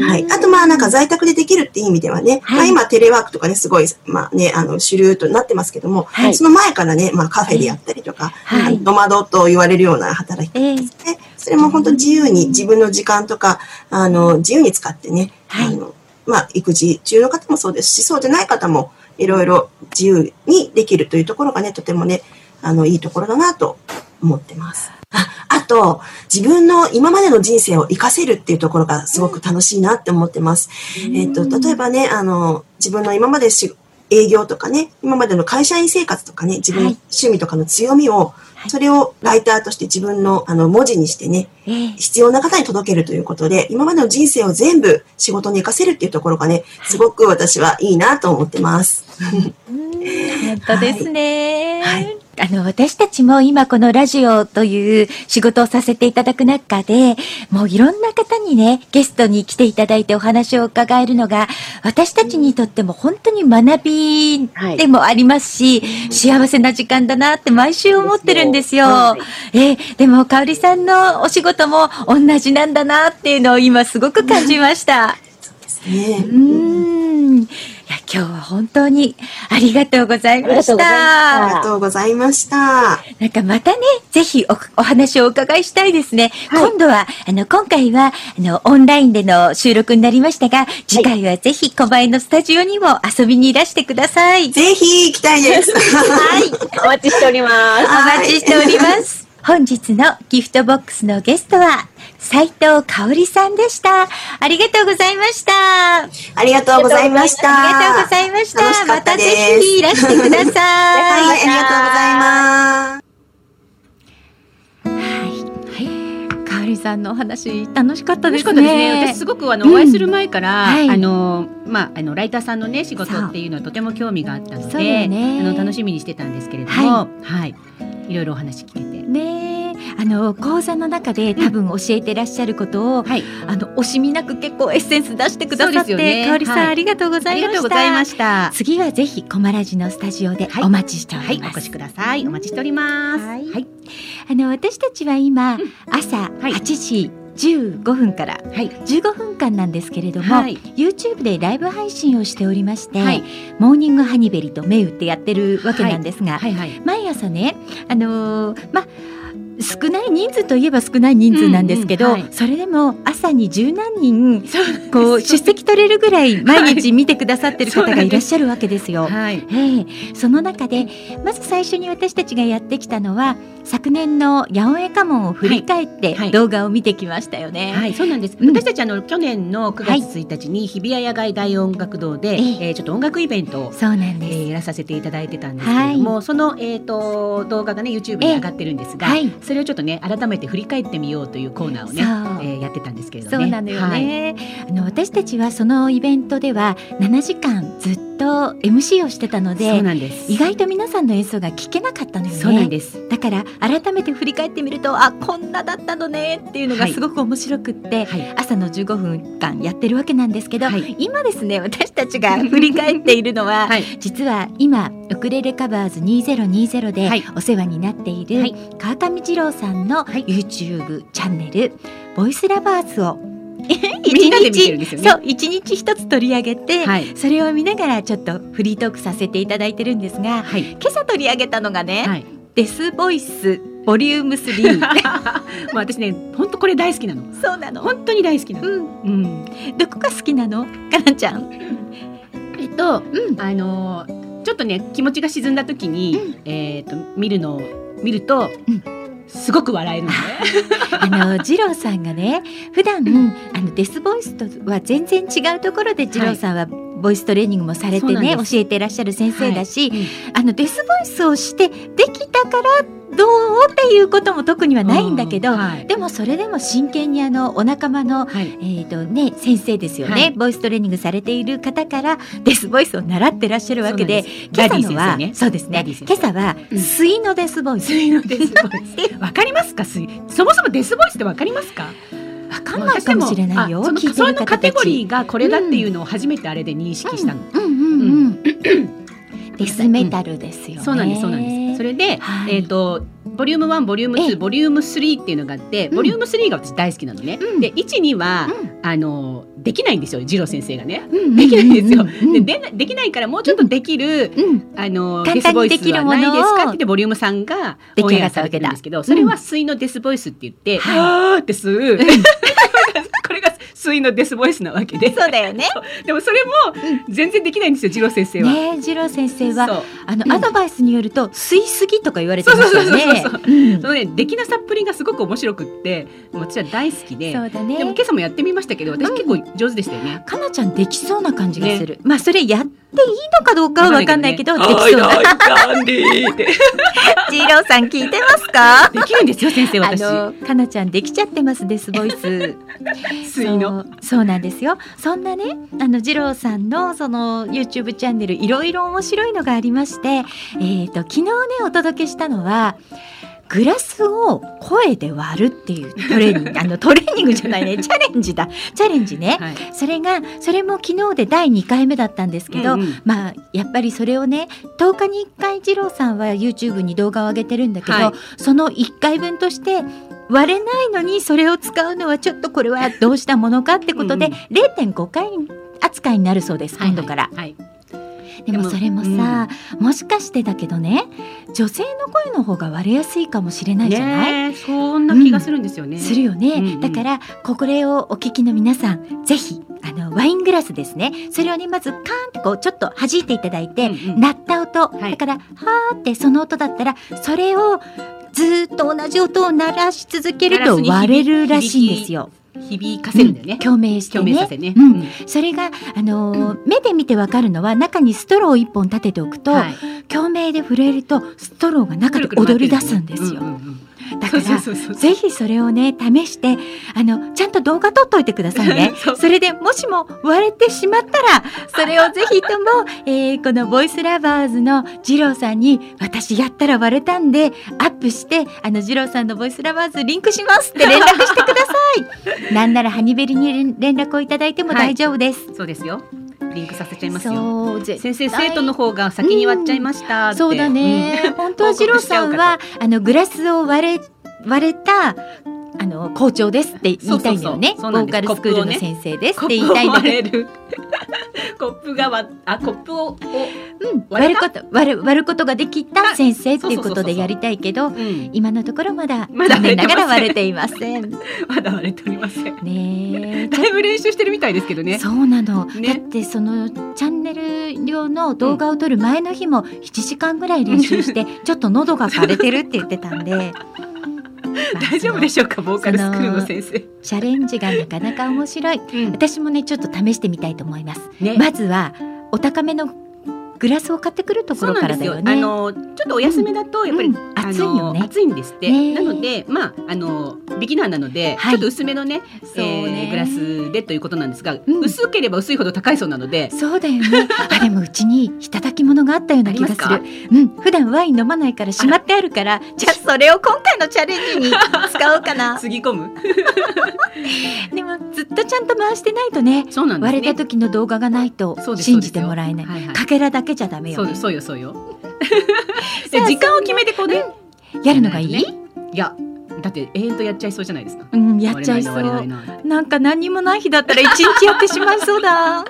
はい。あとまあなんか在宅でできるっていう意味ではね、はい。まあ今テレワークとかね、すごい、まあね、あの主流となってますけども、はい。その前からね、まあカフェでやったりとか、はい。ノマドと言われるような働きですね。それも本当自由に自分の時間とか、あの、自由に使ってね、はいあの、まあ、育児中の方もそうですし、そうでない方もいろいろ自由にできるというところがね、とてもね、あの、いいところだなと思ってます。ああと、自分の今までの人生を活かせるっていうところがすごく楽しいなって思ってます。えっ、と、例えばね、あの、自分の今までし営業とかね、今までの会社員生活とかね、自分のはい趣味とかの強みを、はいそれをライターとして自分のあの文字にしてね、ええ。必要な方に届けるということで、今までの人生を全部仕事に活かせるっていうところがね、すごく私はいいなと思ってます。本当ですね、はいあの、私たちも今このラジオという仕事をさせていただく中で、もういろんな方にね、ゲストに来ていただいてお話を伺えるのが、私たちにとっても本当に学びでもありますし、幸せな時間だなって毎週思ってるんですよ。はいえーでも、香織さんのお仕事も同じなんだなっていうのを今すごく感じました。ねうーん。いや、今日は本当にありがとうございましたた。ありがとうございました。なんかまたね、ぜひおお話をお伺いしたいですね。はい今度は、あの、今回は、あの、オンラインでの収録になりましたが、次回はぜひ、狛江のスタジオにも遊びにいらしてください。ぜひ行きたいです。はい。お待ちしております。お待ちしております。本日のギフトボックスのゲストは、斉藤香織さんでした。ありがとうございました。ありがとうございました。ありがとうございました。楽しかったですまたぜひいらしてください。はい、ありがとうございます。さんのお話、楽しかったです楽しかったですね。ね。私すごくあの、お会いする前から、はいあのまああのライターさんのね仕事っていうのはとても興味があったので、ねあの楽しみにしてたんですけれども、ははい、いろいろお話聞けて。ねえ。あの講座の中で多分教えてらっしゃることを、はい、あの惜しみなく結構エッセンス出してくださって、ね。香織さん、はい。ありがとうございました。次はぜひコマラジのスタジオではい。お待ちしておはい、ります。お越しください。お待ちしております。はい。はい、あの私たちは今、ん。朝はい。8時15分から。はい、15分間なんですけれども、はい。YouTube でライブ配信をしておりまして、はい。モーニングハニベリと銘打ってやってるわけなんですが、はい、はい、毎朝ね、あのーま少ない人数といえば少ない人数なんですけど、うんうんはい。それでも朝に十何人こう出席取れるぐらい毎日見てくださってる方がいらっしゃるわけですよ。はい。ええ。その中でまず最初に私たちがやってきたのは昨年の八百屋家紋を振り返ってはい。はい。動画を見てきましたよね。はい、そうなんです。うん。私たちあの去年の9月1日に日比谷野外大音楽堂で、えええーちょっと音楽イベントを、そうなんえです。ーやらさせていただいてたんですけれども、そのえっ、と動画がね YouTube に上がってるんですが、はいそれをちょっとね改めて振り返ってみようというコーナーをね、えーやってたんですけれどね。そうなのよはいね、あの私たちはそのイベントでは7時間ずっと MC をしてたのそうでなんです。意外と皆さんの演奏が聞けなかったのよねそうなんです。だから改めて振り返ってみるとあこんなだったのねっていうのがはいすごく面白くって、はい。朝の15分間やってるわけなんですけど、はい今ですね私たちが振り返っているのは、はい。実は今ウクレレカバーズ2020ではいお世話になっている、はい川上二郎さんのはい YouTube チャンネル「ボイスラバーズ 」をみんなで見てるんですよねそう一日一つ取り上げて、はい。それを見ながらちょっとフリートークさせていただいてるんですがはい。今朝取り上げたのがね、はい。デスボイスボリューム3 もう私ね、本当これ大好きなの。そうなの本当に大好きなの。うんうん。どこが好きなの？かなちゃんえっと、うんあのーちょっとね気持ちが沈んだ時に、えっ、と見るのを見ると、うんすごく笑えるのね。あの二郎さんがね普段あのデスボイスとは全然違うところで二郎さんはボイストレーニングもされてね教えてらっしゃる先生だし、はい。あのデスボイスをしてできたからどう？っていうことも特にはないんだけど、うんはい。でもそれでも真剣にあのお仲間のはい。えーとね、先生ですよね、はい。ボイストレーニングされている方からデスボイスを習ってらっしゃるわけで今朝のはね。そうですね。今朝はうん。水のデスボイス、水のデスボイス。わかりますか？水。そもそもデスボイスってわかりますか？わかんないかもしれないよ。あそのそのカテゴリーがこれだっていうのを初めてあれで認識したの。うんうん。うん、デスメタルですよね、そうなんですそうなんです。それで、はい。えっ、とボリューム1ボリューム2ええ。ボリューム3っていうのがあって、うん。ボリューム3が私大好きなのね。うん。で1、2は、うん。あのできないんですよ。次郎先生がね。うんできないんですよ。うんででなできないからもうちょっとできる、うん。あのデスボイスはないですかってボリューム3が出来上がったわけだれてるんですけど、それは水のデスボイスって言って、はい。はーって吸う。これが水のデスボイスなわけで。そうだよね。でもそれも全然できないんですよ、次郎先生は。ねえ、次郎先生は、あの、うんアドバイスによると、吸いすぎとか言われてますよね。そうそうそうそううんそのね、できなさっぷりがすごく面白くって、もう私は大好きで。そうだねでも。今朝もやってみましたけど、私結構上手でしたよね。かなちゃんできそうな感じがする。まあ、それやっていいのかどうかはわかんないけど、できはいそうな。次郎 さん聞いてますか？できるんですよ、先生、あ私。の、かなちゃんできちゃってます、デスボイス。水の。そうそうなんですよ。そんなねあの二郎さんのその YouTube チャンネルいろいろ面白いのがありまして、えー、と昨日ねお届けしたのはグラスを声で割るっていうトレーニング。あのトレーニングじゃないねチャレンジだ。チャレンジね、はい。それがそれも昨日で第2回目だったんですけど、うんうん。まあやっぱりそれをね10日に1回二郎さんは YouTube に動画を上げてるんだけど、はい。その1回分として割れないのにそれを使うのはちょっとこれはどうしたものかってことでうん。0.5回扱いになるそうです今度から。はい。でもそれもさ、もしかしてだけどね女性の声の方が割れやすいかもしれないじゃない、そんな気がするんですよね。するよね、うんうん。だからこれをお聞きの皆さんぜひあのワイングラスですね。それをねまずカーンってこうちょっと弾いていただいて、うんうん。鳴った音、はい。だからはーってその音だったらそれをずーっと同じ音を鳴らし続けると割れるらしいんですよ。響かせるんだよね。共鳴してねさせね。うんそれが、あのー目で見てわかるのは中にストローを一本立てておくと、はい共鳴で震えるとストローが中で踊り出すんですよ。うんうんうんだから。ぜひそれをね試してあのちゃんと動画撮っといてくださいね。それでもしも割れてしまったらそれをぜひとも、えーこのボイスラバーズの二郎さんに私やったら割れたんでアップしてあの二郎さんのボイスラバーズリンクしますって連絡してください。なんならハニベリに連連絡をいただいても大丈夫です、そうですよ。リンクさせちゃいますよ。先生生徒の方が先に割っちゃいましたって。そうだね、本当は二郎さんはあのグラスを割れ割れたあの校長ですって言いたいんだよね。ボーカルスクールの先生ですって言いたいんだけ割れる。コップがわあコップを、うん、割ること割る割ることができた先生っていうことでやりたいけどうん、今のところまだ残念ながら割割れれていません。まだ割れておりません。ねえ。だいぶ練習してるみたいですけどね。そうなの、ね。だってそのチャンネル用の動画を撮る前の日も7時間ぐらい練習してちょっと喉が枯れてるって言ってたんで 大丈夫でししょうか、ボーカルスクールの先生。チャレンジがなかなか面白い。うん。私もねちょっと試してみたいと思います。ね、まずはお高めのグラスを買ってくるところ。からだよね。あのちょっとお休めだとやっぱり、うん。あの熱いよね。熱いんですって。ねなのでまああのビギナーなので、はい。ちょっと薄めのね、ね。えーグラスでということなんですが、うん。薄ければ薄いほど高いそうなので。そうだよね。あでも うちに頂き物があったような気がすあるうん。普段ワイン飲まないからしまってあるからじゃあそれを今回のチャレンジに使おうかな。つぎ込む？でもずっとちゃんと回してないとねそうなんですね。割れた時の動画がないと信じてもらえない。はいはい。かけらだけじゃダメよねそうそうよそうよ。時間を決めてこうね。やるのがいい、ねいやだって永遠とやっちゃいそうじゃないですか。うんやっちゃいそういなんか何にもない日だったら一日やってしまいそうだ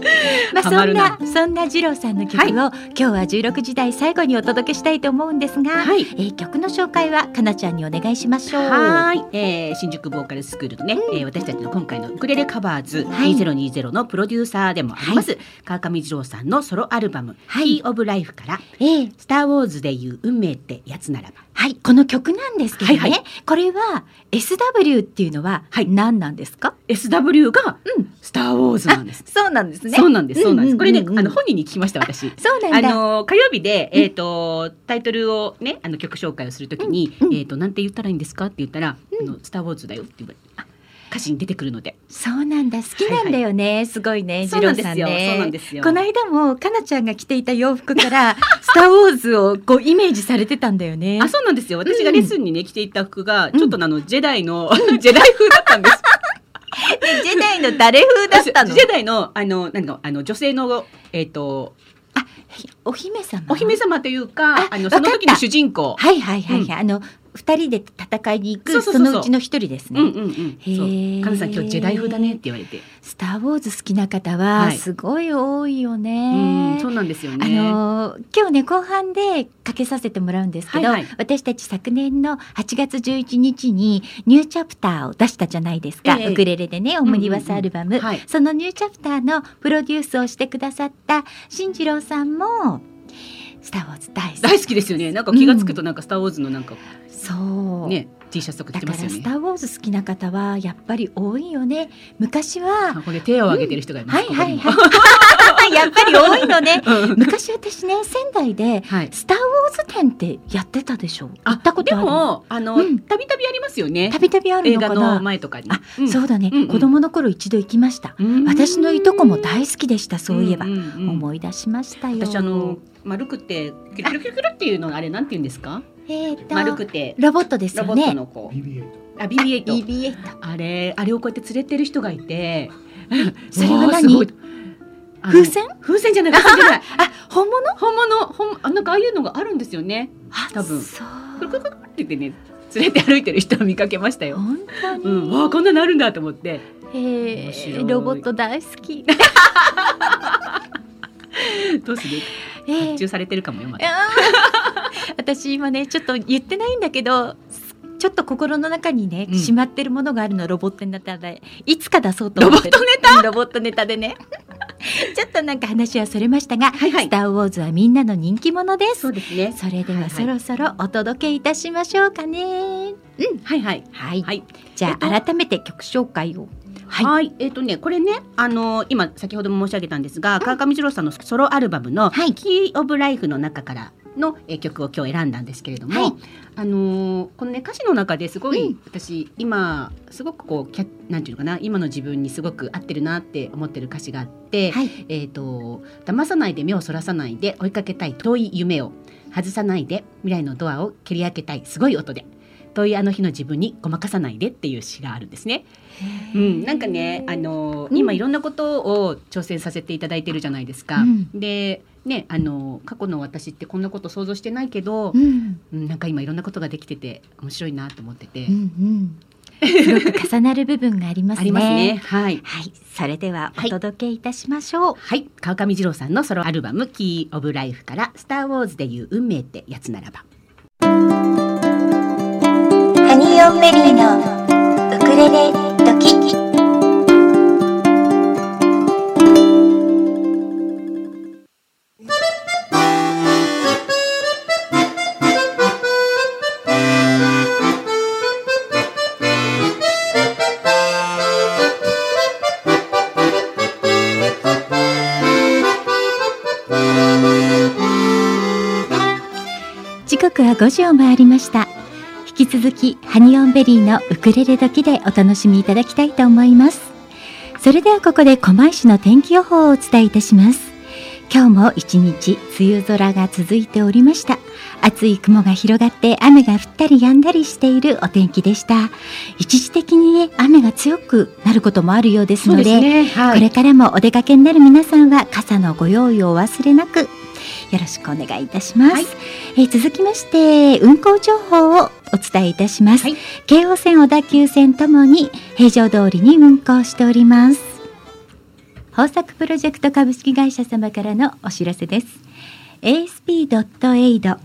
まあそんななそんな二郎さんの曲を、今日は16時台最後にお届けしたいと思うんですが、はい。えー曲の紹介はかなちゃんにお願いしましょう。はーい、えー、新宿ボーカルスクールのね、えー私たちの今回のウクレレカバーズはい。2020のプロデューサーでもあります、川上二郎さんのソロアルバム、はい。キーオブライフからえースターウォーズでいう運命ってやつならば。はいこの曲なんですけどね、はいはい。これは SW っていうのははい。何なんですか、SW がうん。スターウォーズなんです。そうなんですね。そうなんです、そうなんです。これね、うんうんうん。あの本人に聞きました、私。あそうなんだ。の火曜日で、えっ、と、タイトルをね、あの曲紹介をするときに、うんうん。えっ、と、なんて言ったらいいんですかって言ったら、あの、スターウォーズだよって言われて、あ歌詞に出てくるので。そうなんだ好きなんだよね、すごいね次郎なんですよ。さんね。この間もかなちゃんが着ていた洋服から「スター・ウォーズ」をこうイメージされてたんだよね。あ、そうなんですよ。私がレッスンにね、着ていた服が、うんちょっとあの、ジェダイの、ジェダイ風だったんです。で ジェダイの誰風だったの？ジェダイの、あの、なんか、あの、女性の、えっ、と、お姫様？お姫様というか、ああの、その時の主人公。はいはいはいはい、うんあの二人で戦いに行くそのうちの一人ですね。うんうんうん。へーかなさん今日ジェダイ風だねって言われて。スター・ウォーズ好きな方ははいすごい多いようね。ん、そうなんですよあね。のー今日ね後半でかけさせてもらうんですけど、はいはい私たち昨年の8月11日にニューチャプターを出したじゃないですか、ええウクレレでねオムニバスアルバム、はい。そのニューチャプターのプロデュースをしてくださった進次郎さんもスター・ウォーズ大好き。大好きですよね。なんか気がつくとなんかスターウォーズのなんかそう、ね、T シャツとか着だてますよね。からスタ。ー・ウォーズ好きな方はやっぱり多いよね。昔はあこれ手を挙げてる人がいます。はいはいここはい やっぱり多いのね。うん。昔私ね仙台ではい。スター・ウォーズ展ってやってたでしょ。行ったことである。もあのうん。たびたびありますよね。た。びたびあるのかな。の前とかに。あ、うん。そうだね、うんうん。子供の頃一度行きました。私のいとこも大好きでしたそういえば、んんうん。思い出しましたよ。私あの丸くてキュルキュルキュルっていうのあれなんて言うんですか？えーと丸くてロボットですロボットよねのこう。あ BB8。BB8 あれあれをこうやって連れてる人がいて。それは何風船風船じゃない風船じゃない。あ本物？本物本あなんかああいうのがあるんですよね。あ多分そうくるくるくるって言ってね連れて歩いてる人を見かけましたよ。本当に、うん、わあこんなのあるんだと思って。へえロボット大好き どうする？えー。発注されてるかもよまだ。私今ねちょっと言ってないんだけどちょっと心の中にね、うん。しまってるものがあるのロボットネタで。いつか出そうと思ってる。ロボットネうんロボットネタでね。ちょっとなんか話はそれましたが「はいはい。スター・ウォーズ」はみんなの人気者です。そうですね。それではいははい。そろそろお届けいたしましょうかね、はいはい。はい、はい。じゃあ、えっ改めて曲紹介をはい。はい、えっ、とね、これね、あの今先ほども申し上げたんですが、川上二郎さんのソロアルバムのはい。キーオブライフの中からの、えー曲を今日選んだんですけれども、はい。あのーこのね歌詞の中ですごい、うん。私今すごくこうキャなんていうのかな、今の自分にすごく合ってるなって思ってる歌詞があって、はい。えっ、と騙さないで目をそらさないで追いかけたい遠い夢を外さないで未来のドアを蹴り開けたいすごい音で。遠いあの日の自分にごまかさないでっていう詩があるんですね。うん、なんかね、あのーうん今いろんなことを挑戦させていただいてるじゃないですか。うんで、ね、あのー過去の私ってこんなこと想像してないけどう、んうん、なんか今いろんなことができてて面白いなと思ってて、うんうんすごく重なる部分がありますね。ありますね。はい。はい、それではお届けいたしましょう。はい。川上二郎さんのソロアルバム、キー・オブ・ライフから、スター・ウォーズでいう運命ってやつならば。ハニーオンベリーのウクレレ5時を回りました。続きハニオンベリーのウクレレ時でお楽しみいただきたいと思います。それではここで狛江市の天気予報をお伝えいたします。今日も一日梅雨空が続いておりました。暑い雲が広がって雨が降ったり止んだりしているお天気でした。一時的にね雨が強くなることもあるようですのでね。はこれからもお出かけになる皆さんは傘のご用意をお忘れなくよろしくお願いいたします、はい。えー続きまして運行情報をお伝えいたします、はい。京王線小田急線ともに平常通りに運行しております。豊作プロジェクト株式会社様からのお知らせです。ASP.AID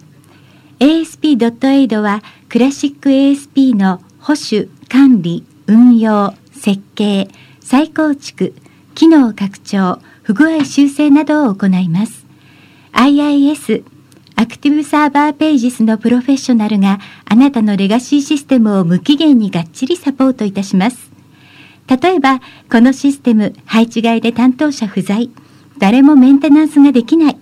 ASP.AID はクラシック ASP の保守、管理、運用、設計、再構築、機能拡張、不具合修正などを行います。IIS アクティブサーバーページスのプロフェッショナルがあなたのレガシーシステムを無期限にがっちりサポートいたします。例えば、このシステム配置外で担当者不在、誰もメンテナンスができない。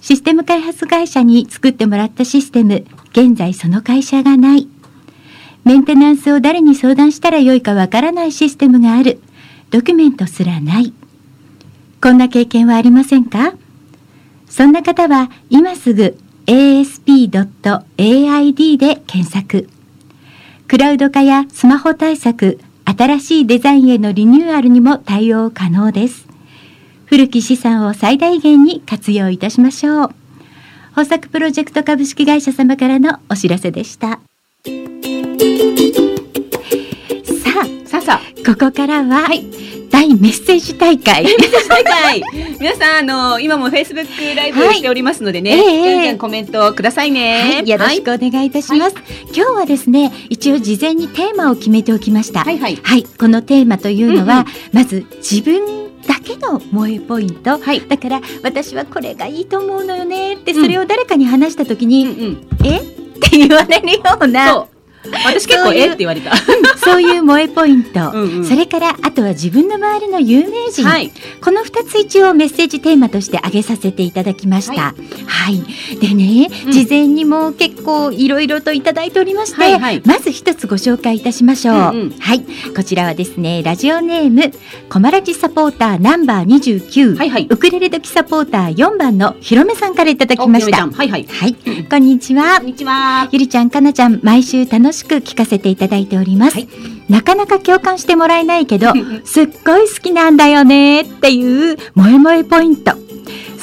システム開発会社に作ってもらったシステム、現在その会社がない。メンテナンスを誰に相談したらよいかわからないシステムがある。ドキュメントすらない。こんな経験はありませんか？そんな方は今すぐ asp.aid で検索。クラウド化やスマホ対策、新しいデザインへのリニューアルにも対応可能です。古き資産を最大限に活用いたしましょう。豊作プロジェクト株式会社様からのお知らせでした。ささあさあ。あ、ここからは、大メッセージ大会。皆さんあの今もフェイスブックライブはい。しておりますのでね、ええ。じゃんじゃんコメントくださいね、はい、よろしくお願いいたします、今日はですね一応事前にテーマを決めておきました。はいはい。はい、このテーマというのは、うんうんまず自分だけの萌えポイント、はい。だから私はこれがいいと思うのよねってそれを誰かに話した時に、うんうん。え？って言われるようなそう私結構えって言われたそういう萌えポイントうんうんそれからあとは自分の周りの有名人、はいこの2つ一応メッセージテーマとして挙げさせていただきました。は。はいでね、うん事前にも結構いろいろといただいておりまして、はいはいまず一つご紹介いたしましょう。うんうんはい。こちらはですね、ラジオネーム、コマラジサポーターナンバー29、はいはいウクレレ時サポーター4番のひろめさんからいただきました。はいはい。こんにちはこん。にちはゆりちゃん、かなちゃん、毎週楽しく聞かせていただいております。はいなかなか共感してもらえないけど、すっごい好きなんだよねっていう萌え萌えポイント。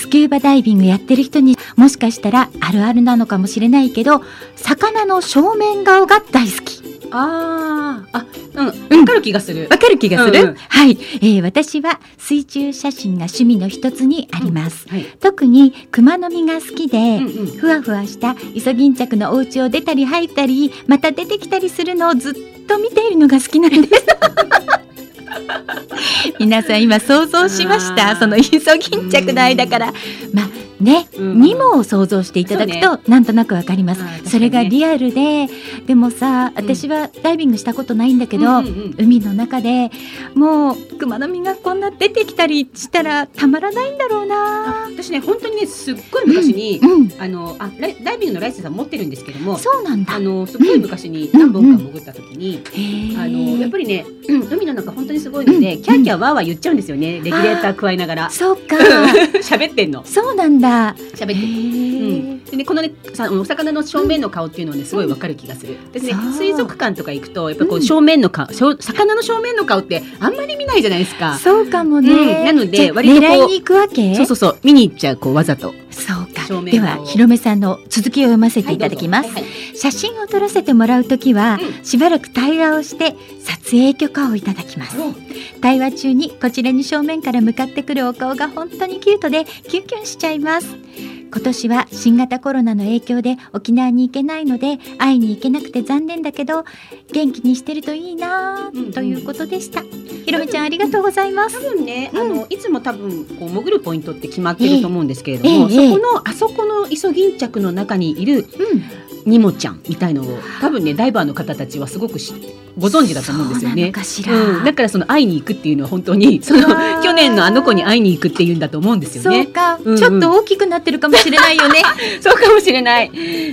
スキューバダイビングやってる人にもしかしたらあるあるなのかもしれないけど、魚の正面顔が大好き。あー。あうん。わかる気がする、わかる気がする、うんうん。はい、えー私は水中写真が趣味の一つにあります。はい。特に熊の実が好きで、うんうん。ふわふわしたイソギンチャクのお家を出たり入ったりまた出てきたりするのをずっと見ているのが好きなんです 皆さん今想像しました。そのイソギンチャクの間から。まあね、うん。にもを想像していただくそと、なんとなくわかります。ね。それがリアルででもさうん。私はダイビングしたことないんだけど、うんうんうん。海の中でもう熊の実がこんな出てきたりしたらたまらないんだろうな。私ね本当にねすっごい昔に、うんあのあライダイビングのライセンスは持ってるんですけどもそうなんだ。あのすっごい昔に何本か潜った時に、へー。あのやっぱりね、うん海の中本当にすごいので、うんキャーキャーワーワー言っちゃうんですよね。レギュレーター加えながら。そうか。喋ってんの。そうなんだ喋って。る。うん、でねこのねさお魚の正面の顔っていうのはねすごいわかる気がする。ですね水族館とか行くとやっぱこううん。正面の顔、魚の正面の顔ってあんまり見ないじゃないですか。そうかもね、うん。なので割とこう。狙いに行くわけ？そうそうそう。見に行っちゃうこうわざと。そうか。ではひろめさんの続きを読ませていただきます、はいはい写真を撮らせてもらうときは、うしばらく対話をして撮影許可をいただきます。対話中にこちらに正面から向かってくるお顔が本当にキュートでキュンキュンしちゃいます今年は新型コロナの影響で沖縄に行けないので会いに行けなくて残念だけど元気にしてるといいなうんうん。ということでした、ひろめちゃんありがとうございます。多分ね、あのいつも多分こう潜るポイントって決まってると思うんですけれども、ええええ。そこのあそこのイソギンチャクの中にいるうん。ニモちゃんみたいのを多分ねダイバーの方たちはすごくしご存知だと思うんですよね。だからその会いに行くっていうのは本当に その去年のあの子に会いに行くっていうんだと思うんですよそうね。か、うんうんちょっと大きくなってるかもしれないよね そうかもしれない。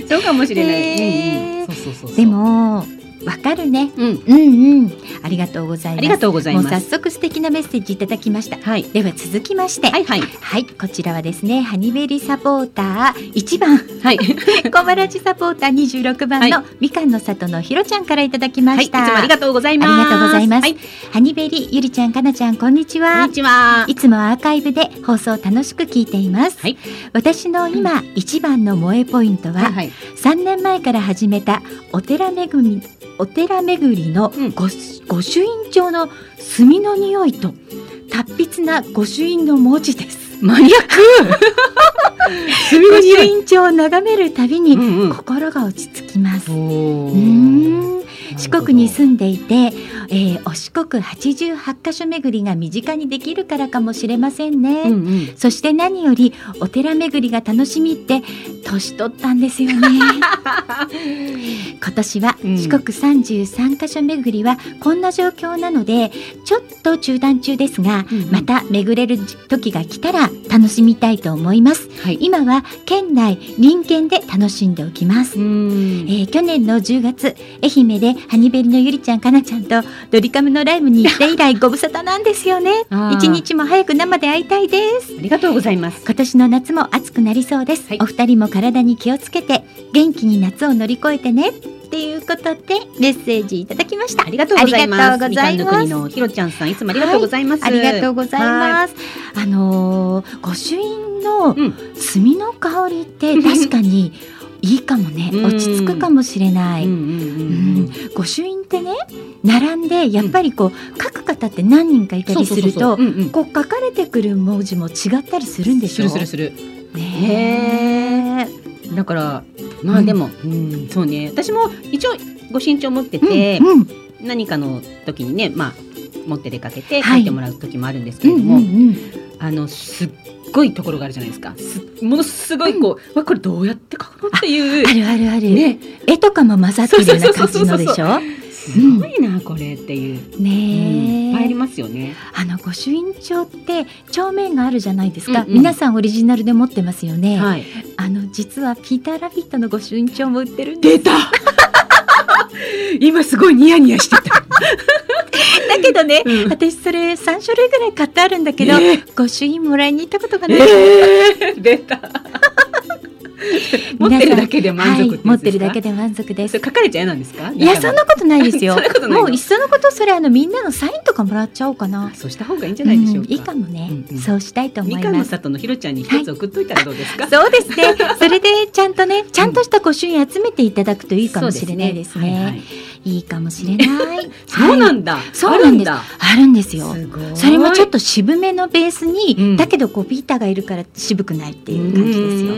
そうかもしれない。へーうんうん、そうそうそう。で、もわかるねうん、うんうんありがとうございますありがとうございます。もう早速素敵なメッセージいただきましたはい。では続きましてはいはいはい、こちらはですね、ハニベリサポーター1番、はい。小原地サポーター26番の、はみかんの里のひろちゃんからいただきまはい。いつした。もありがとうございます。ありがとうございますはい。ハニベリ、ゆりちゃん、かなちゃん、こんにちこんはに。ちは。いつもアーカイブで放送楽しく聞いています。はい私の今、一番の萌えポイントは、はいはい。3年前から始めたお寺巡りお寺巡りのうん御,、御朱印帳の墨の匂いと達筆な御朱印の文字です。マニアック。墨御朱。印帳を眺めるたびに。心が落ち着きます。おうん四国に住んでいて、えーお四国88カ所巡りが身近にできるからかもしれませんね。うんうん。そして何よりお寺巡りが楽しみって年取ったんですよね。今年はうん四国33カ所巡りはこんな状況なのでちょっと中断中ですが、うんうんまた巡れる時が来たら楽しみたいと思います。はい。今は県内隣県で楽しんでおきます。うんえー去年の10月愛媛でハニベリのゆりちゃんかなちゃんとドリカムのライブに行って以来ご無沙汰なんですよね。一日も早く生で会いたいです。ありがとうございます。今年の夏も暑くなりそうです、はいお二人も体に気をつけて元気に夏を乗り越えてね。っていうことでメッセージいただきました。ありがとうございます。みかんの国のひろちゃんさん、いつもありがとうございます。ありがとうございます。あのー御朱印のうん。墨の香りって確かにいいかもね。うん。落ち着くかもしれない、うんうんううん。ん、御朱印ってね並んでやっぱりこう書く方って何人かいたりするとうんうん。こう書かれてくる文字も違ったりするんでしょ？するするする。ねえ。だから、まうん。あでも、うん、そうね。私も一応ご身長持ってて、うんうん。何かの時にね、まあ、持って出かけてはい。書いてもらう時もあるんですけうんうれども、んうんあの、すっごいところがあるじゃないですか。すものすごいこう、わこれどうやって書くのっていう。あるあるある、ね、絵とかも混ざってるような感じのでしょ？すごいな、これっていう。うんねえいっぱいありますよね。あの御朱印帳って帳面があるじゃないですか、うんうん。皆さんオリジナルで持ってますよね、はい。あの実はピーターラビットの御朱印帳も売ってるんです。出た 今すごいニヤニヤしてた。だけどね、うん私それ3種類ぐらい買ってあるんだけど、え御朱印もらいに行ったことがない、えー、出た。持ってるだけで満足はい、持ってるだけで満足です。書かれちゃ嫌なんですか？いやそんなことないですよ。もういっそのことそれあのみんなのサインとかもらっちゃおうかな。そうした方がいいんじゃないでしょうか。んいいかもね、うんうん。そうしたいと思みかんのいます里のひろちゃんに一つ送っといたらどうですか？そうですね。それでちゃんとねちゃんとした御朱印集めていただくといいかもしれないですね。はいはい。いいかもしれない。そうはないんだ。そうなんです。ああるんですよ。す。それもちょっと渋めのベースに、うん。だけどこうピーターがいるから渋くないっていう感じですよ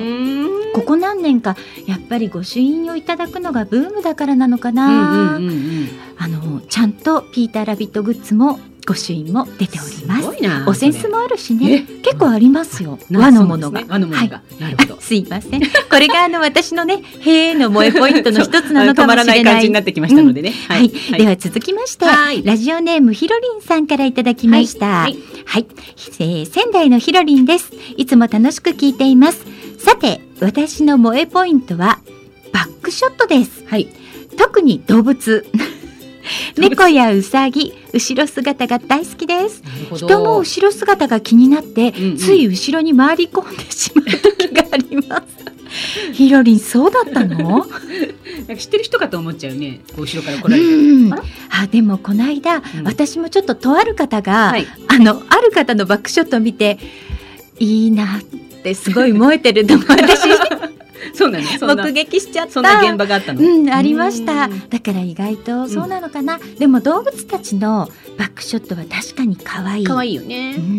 ここ何年かやっぱり御朱印をいただくのがブームだからなのかうんな、うんうんうん。あのちゃんとピーターラビットグッズも御朱印も出ております。す。お扇子もあるしね。え？結構ありますよ。な和のものが、ね和のものが？なるほど。すいません。これがあの私のねへーの萌えポイントの一つなのかもしれない。感じになってきましたのでね。はい、では続きまして、はい。ラジオネームひろりんさんからいただきました。ははい。い、えー仙台のひろりんです。いつも楽しく聞いています。さて、私の萌えポイントはバックショットです。はい。特に動物。猫やうさぎ、後ろ姿が大好きです。人も後ろ姿が気になって、うんうんつい後ろに回り込んでしまう時があります。ひろりん、そうだったの？知ってる人かと思っちゃうね。後ろから来られて。うんあでもこの間、ん私もちょっととある方が、はい。あのある方のバックショットを見ていいなってすごい燃えてるのも私 そうなのそんな。目撃しちゃった。そんな現場があったの。うん、ありました。うんだから意外とそうなのかな、でも動物たちのバックショットは確かに可愛い。可愛いよね。うんうんう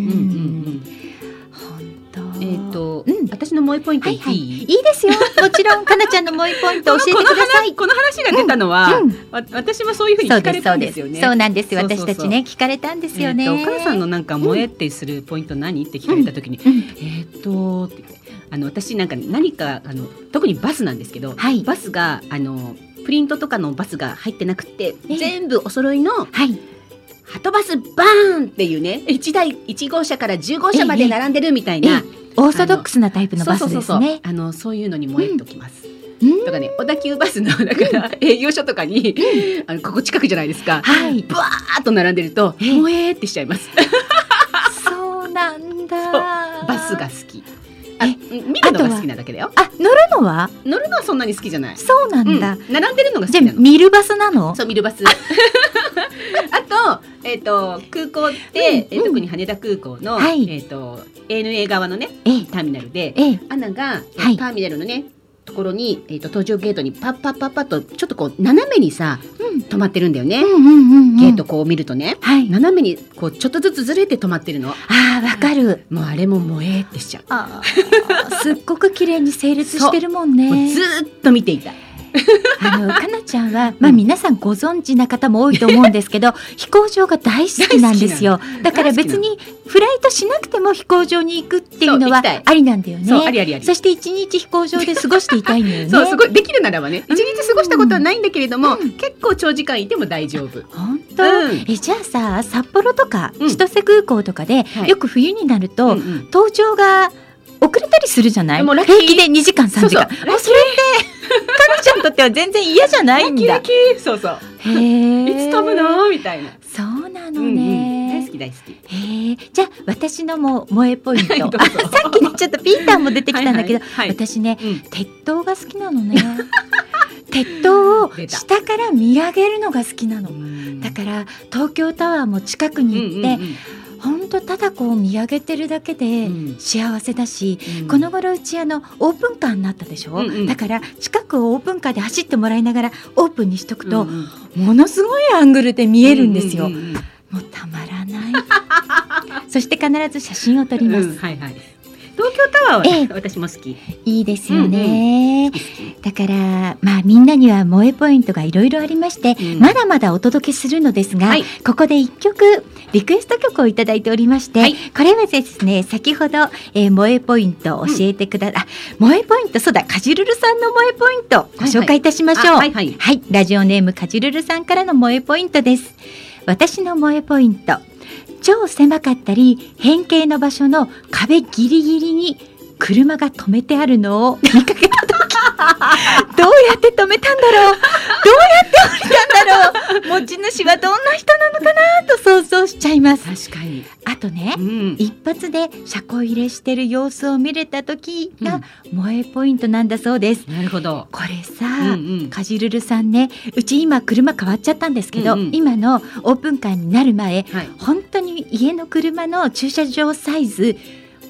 んえっとうん。私の萌えポイントはい？はい言ってい。いいいですよ。もちろん かなちゃんの萌えポイント教えてください。この話が出たのは、うん。わ私もそういうふうに聞かれたんですよね。そうなんです。私たちね聞かれたんですよね、えーとお母さんのなんか萌えってするポイント何って聞かれた時に、うん。えーっとあの私なんか何かあの特にバスなんですけど、はい。バスがあのプリントとかのバスが入ってなくてええ。全部お揃いのはいハトバスバーンっていうね1台1号車から10号車まで並んでるみたいな、オーソドックスなタイプのバスですねあのそういうのに燃えときます。うんとかね小田急バスの だから営業所とかに、あのここ近くじゃないですか。はいブワーっと並んでると、ええってしちゃいます。そうなんだバスが好き。あ、え見るのが好きなだけだよ。あ乗るのは？乗るのはそんなに好きじゃない。そうなうんんだ、並んでるのが好じゃきなの。あミルバスなの？そう、ミルバス。あと、えっ、と、空港っうん特に羽田空港の、はい。えっ、と、ANA 側のね、ええ。ターミナルで、ええ。アナが、えーはい。ターミナルのね、ところに、えっ、と、搭乗ゲートにパッパッパッパッと、ちょっとこう、斜めにさ、うん。止まってるんだよね。うんうんうんうん。ゲートこう見るとね、はい。斜めにこうちょっとずつずれて止まってるの。ああわかる。もうあれも萌えってしちゃう。すっごく綺麗に整列してるもんね。ずーっと見ていた。い。あのかなちゃんは、まあ、皆さんご存知な方も多いと思うんですけど 飛行場が大好きなんですよ。だ。から別にフライトしなくても飛行場に行くっていうのはありなんだよね。そうありありあり。そして一日飛行場で過ごしていたいのよね。そうすごいできるならばね一日過ごしたことはないんだけれども、うん。結構長時間いても大丈夫。本当、うん。えじゃあさ札幌とかうん。千歳空港とかで、はい。よく冬になると、うんうん。搭乗が遅れたりするじゃない？平気で2時間3時間。そうそれってかなちゃんにとっては全然嫌じゃない？んだそうそう。へえいつ飛ぶの？みたいな。そうなのうんうん。ね、大好き大好き。へえじゃあ私のも萌えポイント、さっきねちょっとピーターも出てきたんだけど、はいはい。はい私ねうん。鉄塔が好きなのね。鉄塔を下から見上げるのが好きなの。うん。だから東京タワーも近くに行って、うんうんほんとただこう見上げてるだけでうん。幸せだし、うん。この頃うちあのオープンカーになったでしょ、うんうん。だから近くをオープンカーで走ってもらいながらオープンにしとくと、うんうん。ものすごいアングルで見えるんですよ、うんうんうん。もうたまらない。そして必ず写真を撮ります、うん。はいはい。東京タワーは、ええ。私も好き。いいですよね、だからまあみんなには萌えポイントがいろいろありまして、うん。まだまだお届けするのですが、はい。ここで一曲リクエスト曲をいただいておりまして、はい。これはですね先ほど、えー萌えポイントを教えてくだ、あ萌えポイントそうだかじるるさんの萌えポイントご紹介いたしましょう、あはいはい。はい、ラジオネームかじるるさんからの萌えポイントです。私の萌えポイント。超狭かったり変形の場所の壁ギリギリに車が止めてあるのを見かけた時 どうやって止めたんだろう？どうやって降りたんだろう？持ち主はどんな人なのかな？と想像しちゃいます確かに。あとねうん。一発で車庫入れしてる様子を見れた時が萌えポイントなんだそうですなるほど。これさ、うんうんかじるるさんねうち今車変わっちゃったんですけど、うんうん今のオープンカーになる前はい。本当に家の車の駐車場サイズ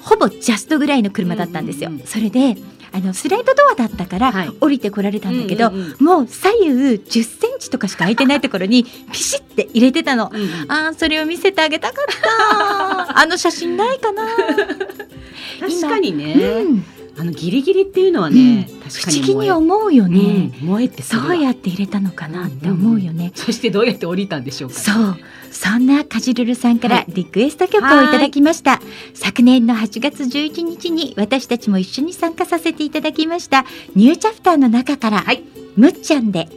ほぼジャストぐらいの車だったんですよ。うんうんうん。それであのスライドドアだったから、はい。降りてこられたんだけど、うんうんもう左右10センチとかしか空いてないところにピシッて入れてたの。うんうん。あーそれを見せてあげたかった。あの写真ないかな、確かにね、うん、あのギリギリっていうのはね、不確かに思議に萌思うよえ、ね、うんどうやって入れたのかなって思うよね、そしてどうやって降りたんでしょうか、そうそんなかじるるさんかはい。らリクエスト曲をいただきました、昨年の8月11日に私たちも一緒に参加させていただきましたニューチャプターの中から、はい。むっちゃんで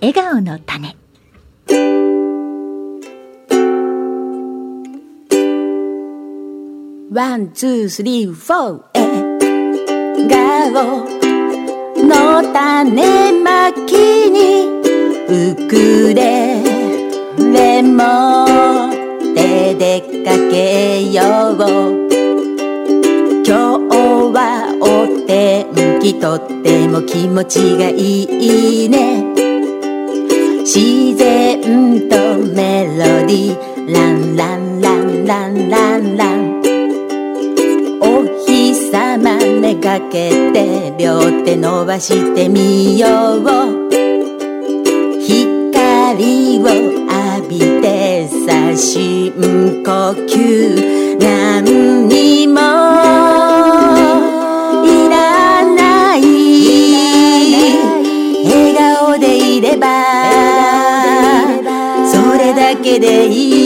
笑顔の種。One、two、three、four、笑顔の種まきにウクレレ持って出かけよう。今日はお天気とっても気持ちがいいね。自然とメロディーランランランランランラン。お日様めがけて両手伸ばしてみよう。光を深呼吸何にもいらない笑顔でいればそれだけでい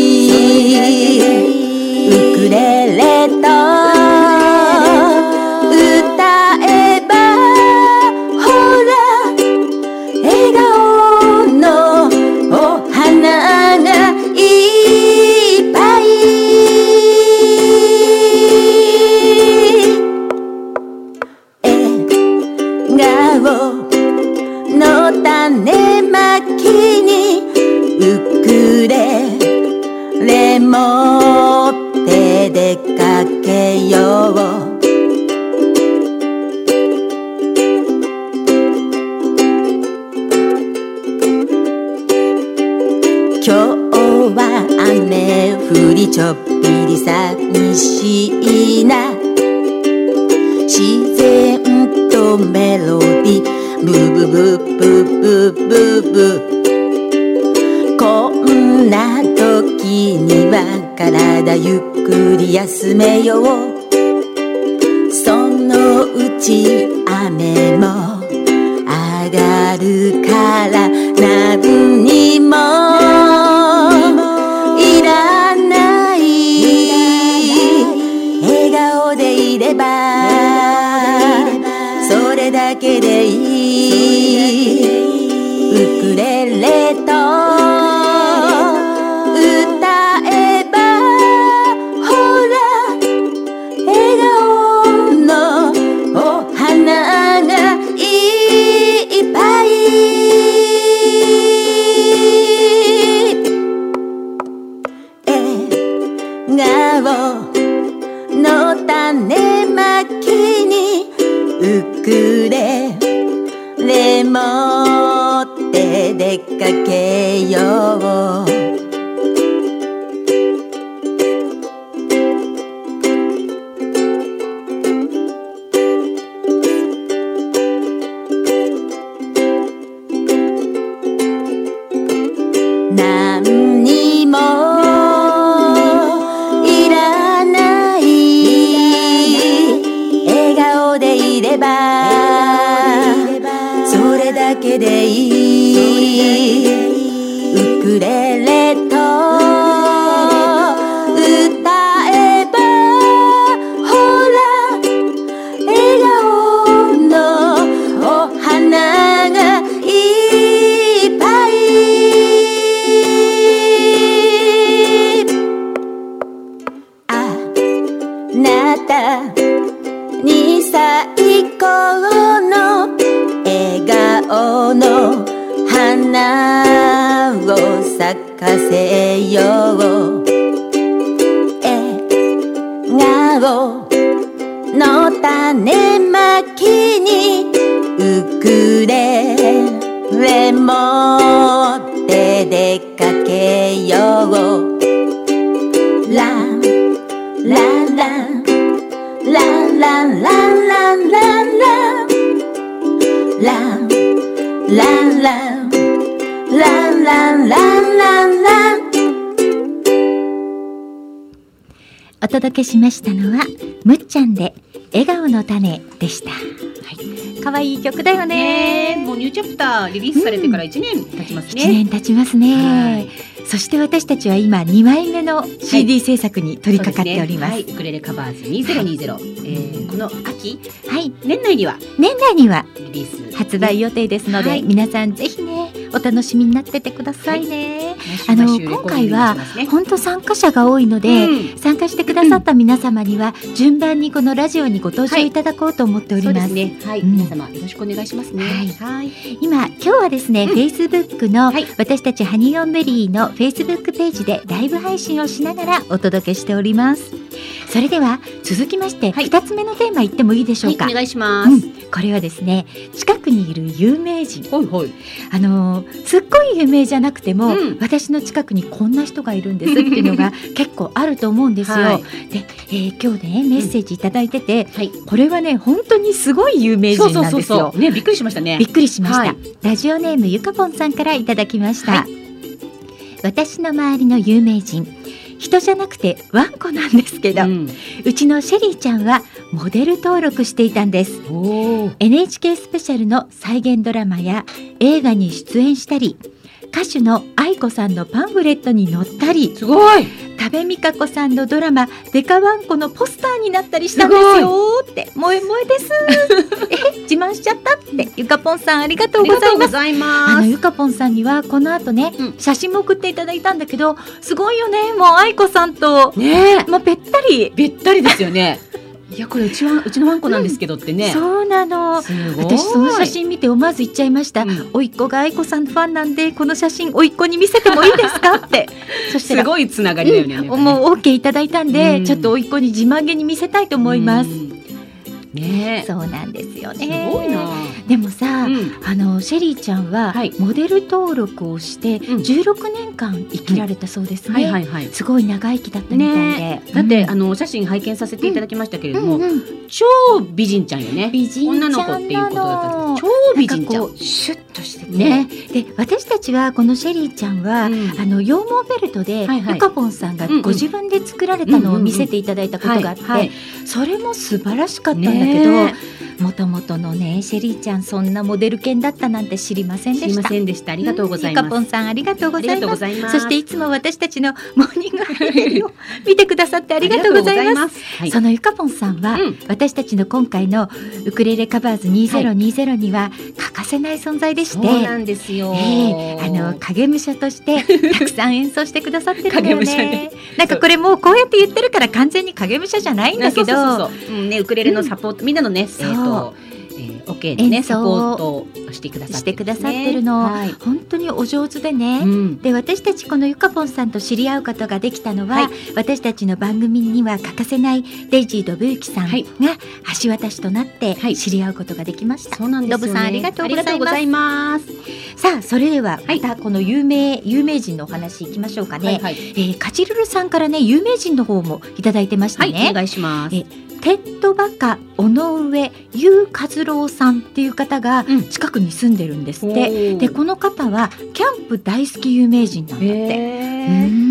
2歳頃の笑顔の花を咲かせよう。笑顔の種まランランランランランランランランランランランランランお届けしましたのはむっちゃんで笑顔の種でした。はい、可愛い曲だよね。ねもうニューチャプターリリースされてから1年経ちます一ね。年経ちますね。はい。そして私たちは今2枚目の CD 制作に取り掛かっております。そうですね。はい、ウクレレカバーズ2020、えーこの秋はい、年内には年内にはリリース。発売予定ですので、はい。皆さんぜひねお楽しみになっててくださいね。ああの今回は本当参加者が多いので、うん。参加してくださった皆様には順番にこのラジオにご登場いただこうと思っておりま。ですすね。はい、うん皆様よろしくお願いしますね。はいはい。今今日はですね、うん Facebook のはい私たちハニーオンベリーの Facebook ページでライブ配信をしながらお届けしております。それでは続きましてはい二つ目のテーマいってもいいでしょうか？はい、お願いします。うんこれはですね近くにいる有名人ほいほい。あのーすっごい有名じゃなくても、うん私の近くにこんな人がいるんですっていうのが 結構あると思うんですよ。はいで、えー今日ねメッセージいただいてて、はい。これはね本当にすごい有名人なんですよ。ね、びっくりしましたねびっ。くりしました、はいラジオネームゆかぽんさんからいただきました、は私の周りの有名人人じゃなくてワンコなんですけど、ううんちのシェリーちゃんはモデル登録していたんです。NHK スペシャルの再現ドラマや映画に出演したり歌手の愛子さんのパンフレットに載ったりすごい。多部未華子さんのドラマ「デカワンコ」のポスターになったりしたんですよって「萌え萌えです」え自慢しちゃったって。ゆかぽんさんありがとうごございます。ざいます。あのゆかぽんさんにはこの後ね、うん。写真も送っていただいたんだけどすごいよね。もう愛子さんと。ねもうべったり、べったりですよね。いや、これうちは、うちのワンコなんですけどってね。そうなの。私その写真見て思わず言っちゃいました、うんおいっ子が愛子さんのファンなんでこの写真おいっ子に見せてもいいですかって そしたすらごいつながりだよね。うんもう OK いただいたんで、うんちょっとおいっ子に自慢げに見せたいと思います、うん。ね。え。そうなんですよすねごいな。でもさ、うん。あのシェリーちゃんははい。モデル登録をしてうん。16年間生きられたそうですね、はいはいはい。すごい長生きだったみたいで、ね。だって、うん。あのお写真拝見させていただきましたけれども、うん。うん。超美人ちゃんよね。美人ちゃんなの女の子っていうことだったんです超美人ちゃん。シュッとしてて。ね。で私たちはこのシェリーちゃんは、うん。あの羊毛ベルトで、はいはい。ゆかぽんさんがご自分で作られたのを見せていただいたことがあって、それも素晴らしかったんだけね。どもともとのねシェリーちゃんそんなモデル犬だったなんて知りませんすいまでした。せんでした。ありがとうございんゆかぽんます。さんありがとうございます。そしていつも私たちのモーニングハイメリを見てくださってありがとうございます。す。はいそのゆかぽんさんは、うん私たちの今回のウクレレカバーズ2020には欠かせない存在でして、そうなんですよ。ええあの影武者として たくさん演奏してくださってるんだよ影武者ねね。なんかこれもうこうやって言ってるから完全に影武者じゃないんだけど、そうそうそうそう、うんね、ウクレレのサポート、みんなのね、えっ、そうと、えー、OK のね、サポートをしてくださって、してくださってるのはい。本当にお上手でね。うん。で私たちこのゆかぽんさんと知り合うことができたのは、はい私たちの番組には欠かせないデイジー・ドブユキさんがはい橋渡しとなってはい知り合うことができました。そうなんですよ、ね。さんありがとうございます。さあそれでははいまたこの有名、有名人のお話いきましょうかね。はいはい。えー、カチルルさんからね有名人の方もいただいてましたはい、ね。お願いします。えテッドバカ尾上優和郎さんっていう方がうん。近くに住んでるんですって。おー。でこの方はキャンプ大好き有名人なんだって。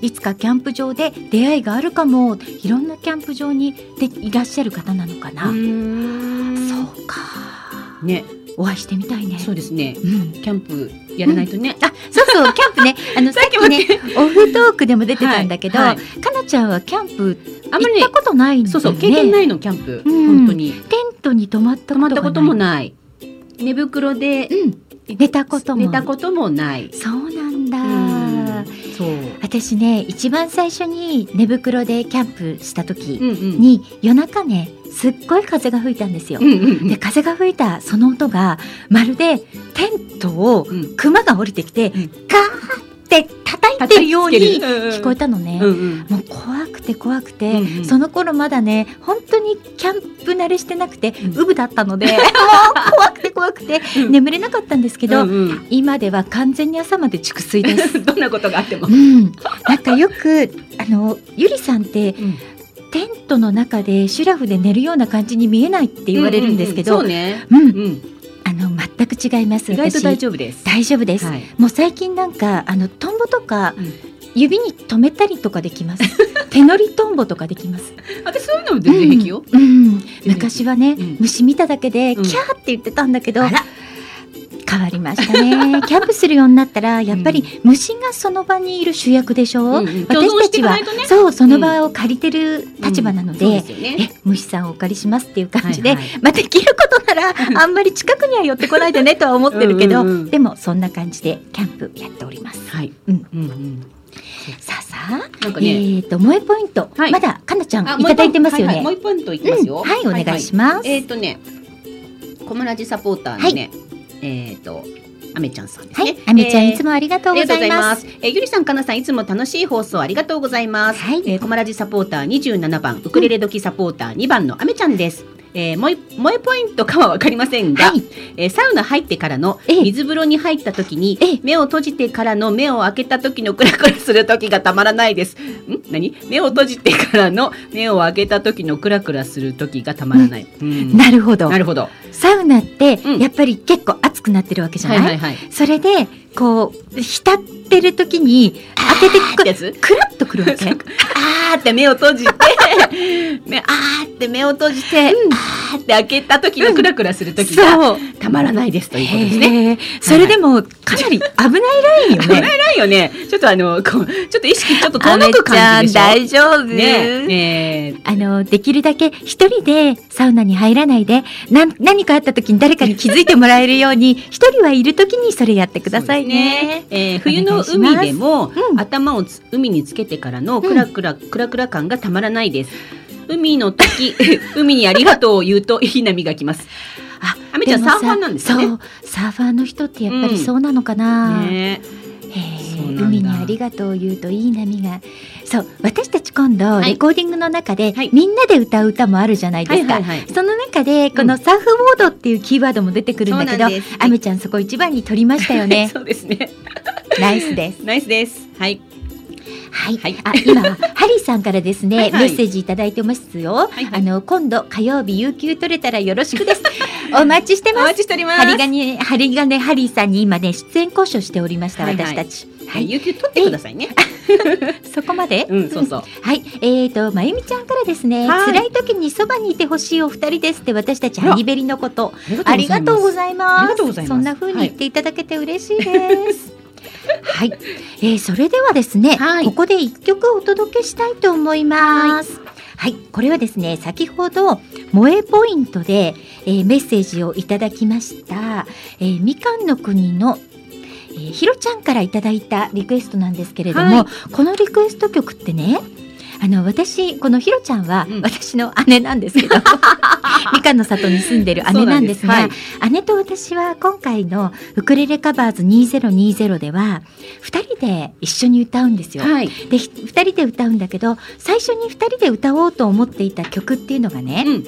いつかキャンプ場で出会いがあるかも。いろんなキャンプ場にでいらっしゃる方なのかな、ー。そうか。ね、お会いしてみたいね。そうですね。うん。キャンプやらないとね。あそうそうキャンプね あのさっきねオフトークでも出てたんだけど、はいはいかなちゃんはキャンプあんまりね行ったことないんだよねそうそう、経験ないの、キャンプ。うん本当に。テントに泊まったこともない。寝袋でうん寝たことも寝たこともない。そうなんだ、うんそう。私ね一番最初に寝袋でキャンプした時うんうん。に、夜中ねすっごい風が吹いたんですよ。うんうんうん。で風が吹いたその音がまるでテントをうん。熊が降りてきて、ん。ガーって叩いてるように聞こえたのね。うんうん。もう怖くて怖くて、うんうん。その頃まだね本当にキャンプ慣れしてなくて、うん。ウブだったので もう怖くて怖くてうん。眠れなかったんですけど、うんうん。今では完全に朝まで熟睡です。どんなことがあっても。う。ん、なんかよくあのゆりさんってうんテントの中でシュラフで寝るような感じに見えないって言われるんですけど、うううんね。うんうん。あの全く違います。意外と私大丈夫です。大丈夫です。はい。もう最近なんかあのトンボとか、うん指に留めたりとかできます。手乗りトンボとかできます。私そういうのも全然平気よ。うん。うん然昔はね、うん虫見ただけでキうんャーって言ってたんだけど、あら変わりましたね。キャンプするようになったらやっぱり虫がその場にいる主役でしょ。うん私たちは、ねそうその場を借りてる立場なので。そうですよね。え虫さんをお借りしますっていう感じで、はいはいまあ、できることならあんまり近くには寄ってこないでねとは思ってるけどうんでもそんな感じでキャンプやっております。はい。うんうんうん。さあさあ、なんかえね。ーと萌えポイント、はいまだかなちゃんあいただいてますよね。もう一本はいはいもう一ポイントいきますよ。うんはいお願いします。えっとね、コムラジサポーターのね、えっと、アメちゃんさんですねはい。、あめちゃん、えーいつもありがとうございます。ます。えーゆりさん、かなさん、いつも楽しい放送ありがとうございます。はいえー、コマラジサポーター27番、ウクレレ時サポーター2番のあめちゃんです。えー、萌え萌えポイントかはわかりませんが、はい。えーサウナ入ってからのええ。水風呂に入った時にええ。目を閉じてからの目を開けた時のクラクラする時がたまらないです。ん？何？目を閉じてからの目を開けた時のクラクラする時がたまらない。うん。なるほど。なるほど。サウナってうん。やっぱり結構熱くなってるわけじゃない、はいはいはい。それでこう浸ってる時に開けてってやつ？くクラッとくるわけ？あーって目を閉じて、目あーって目を閉じて、あーって開けた時のクラクラする時がたまらないですということですね。それでもかなり危ないラインよ危ないね。ないよね。ちょっとあの、こうちょっと意識ちょっと遠のく感じでしょ？大丈夫、ね。ね。あのできるだけ一人でサウナに入らないでなん何かあった時に誰かに気づいてもらえるように一人はいる時にそれやってくださいね。えー冬の海でも、うん頭をつ海につけてからのクラクラ、クラクラ感がたまらないです。海の時、海にありがとうを言うといい波が来ます。ああめちゃんサーファーなんですよねそうサーファーの人ってやっぱりそうなのかな。ね海にありがとうを言うといい波が。そう私たち今度はい。レコーディングの中で、はい。みんなで歌う歌もあるじゃないですか、はいはいはい。その中でこのサーフモードっていうキーワードも出てくるんだけどそうなんちゃんそこ一番に取りましたよね。そうですね。ナイスです。ナイスです。はい。はい、はい。あ今ハリーさんからですねはいはい。メッセージいただいてますよ、いはい。あの今度火曜日有給取れたらよろしくです。お待ちしておます。待ちしております。針金針金ハリーさんに今ね出演交渉しておりました、はいはい。私たち。はい、有給取ってくださいね。そこまで？うん、そうそう。はい、えーと、まゆみちゃんからですね、はい。辛い時にそばにいてほしいお二人ですって私たちハニベリのこと、あありがとうございます。ありがとうございます。そんな風に言っていただけて嬉しいです。はい、えーそれではですね、はい。ここで一曲お届けしたいと思います。はい、これはですね、先ほど萌えポイントで、えーメッセージをいただきました、えーみかんの国のえーひろちゃんからいただいたリクエストなんですけれども、はい。このリクエスト曲ってねあの私このひろちゃんはうん私の姉なんですけど、みかんの里に住んでる姉なんですがそうなんで姉と私は今回のウクレレカバーズ2020では2人で一緒に歌うんですよ。はい。でひ2人で歌うんだけど最初に2人で歌おうと思っていた曲っていうのがね、うん。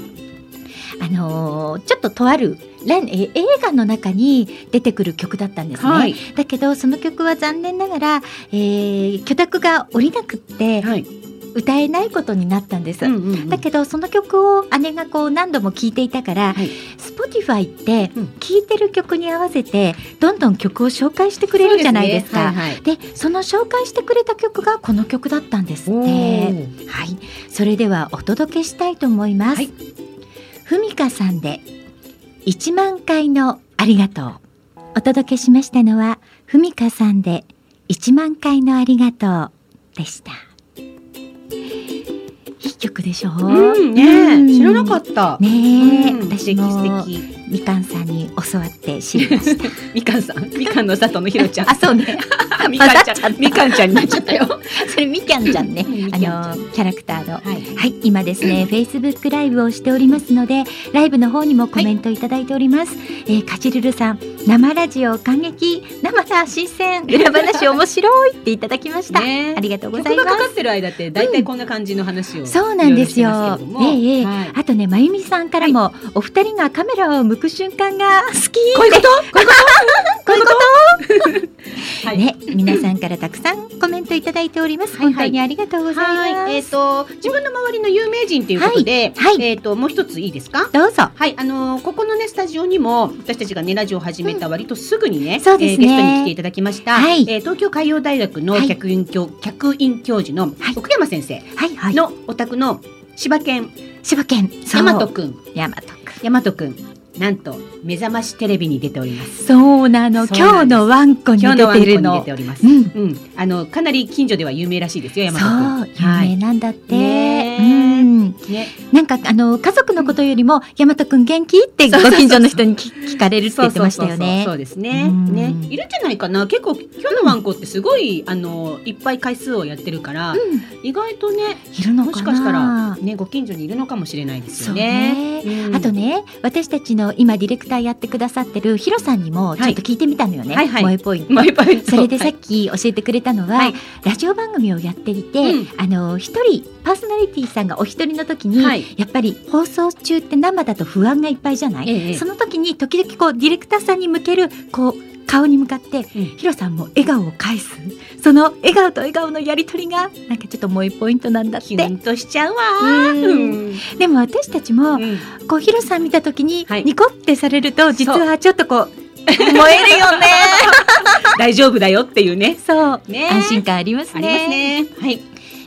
あのーちょっととある映画の中に出てくる曲だったんですね。はい。だけどその曲は残念ながら、えー許諾が下りなくってはい。歌えないことになったんです。うんうんうんだけどその曲を姉がこう何度も聴いていたから、はい Spotify ってうん聴いてる曲に合わせてどんどん曲を紹介してくれるじゃないですか。そうねはいはいでその紹介してくれた曲がこの曲だったんですって。おはい、ーそれではお届けしたいと思います。はいふみかさんで1万回のありがとう。お届けしましたのはふみかさんで1万回のありがとうでした。いい曲でしょう。うんえ、知らなかった。ねえ、うん。私も。みかんさんに教わって知りました。みかんさん、みかんの里のひろちゃん。あ、そうね。みかんちゃん、みかんちゃんになっちゃったよ。それみきゃんちゃんね。あのキャラクターの。はい。はい、今ですね、Facebook ライブをしておりますので、ライブの方にもコメントいただいております。えー、かちるるさん、生ラジオ感激、生だ新鮮、裏話面白いっていただきました。ねありがとうございます。かかってる間って、だいたいこんな感じの話を。そうなんですよ。ええええはいあとね、まゆみさんからも、お二人がカメラを向く瞬間が好きこういうこと？こういうここういうこと？とはい。ね、皆さんからたくさんコメントいただいております。はいはい。本当にありがとうございます。はい、えっ、と、自分の周りの有名人ということで、はい。はい。えっ、と、もう一ついいですか？どうぞ。はい、あのーここのねスタジオにも私たちがねラジオを始めた割とすぐにね、そうですね。えーゲストに来ていただきました、はい。えー東京海洋大学のはい。客員教、客員教授のはい。奥山先生はいはい。のお宅の柴犬。千葉県。そう。大和くん。大和くん。大和くんなんと目覚ましテレビに出ておりますそうなの。今日のワンコに出今日のワンコにてるの出て。おります、ううんん。あのかなり近所では有名らしいですよ大そう和くん、有はい名なんだって。ねうん。ねなんかあの家族のことよりも大和くん元気ってご近所の人に聞 聞かれるって言ってましたよねそう。ですね。うんね、いるんじゃないかな。結構今日のワンコってすごい、あのいっぱい回数をやってるから、意外とね、いるのかな。もしかしたらねご近所にいるのかもしれないですよね。ね、うんあとね私たちの今ディレクターやってくださってるヒロさんにもちょっと聞いてみたのよね、はいはい。萌えポイント。それでさはい。っき教えてくれたのは、はい。ラジオ番組をやっていて、うん。あの一人パーソナリティさんがお一人の時に、はい。やっぱり放送中って生だと不安がいっぱいじゃない、ええ。その時に時々こうディレクターさんに向けるこう顔に向かって、うん。ヒロさんも笑顔を返す。その笑顔と笑顔のやり取りがなんかちょっと萌えポイントなんだって。キュンとしちゃうわ。でも私たちも、うん。こうヒロさん見た時にはい。ニコってされると実はちょっとこう燃えるよね。大丈夫だよっていうね。そう、ね。安心感ありますありますね。はい。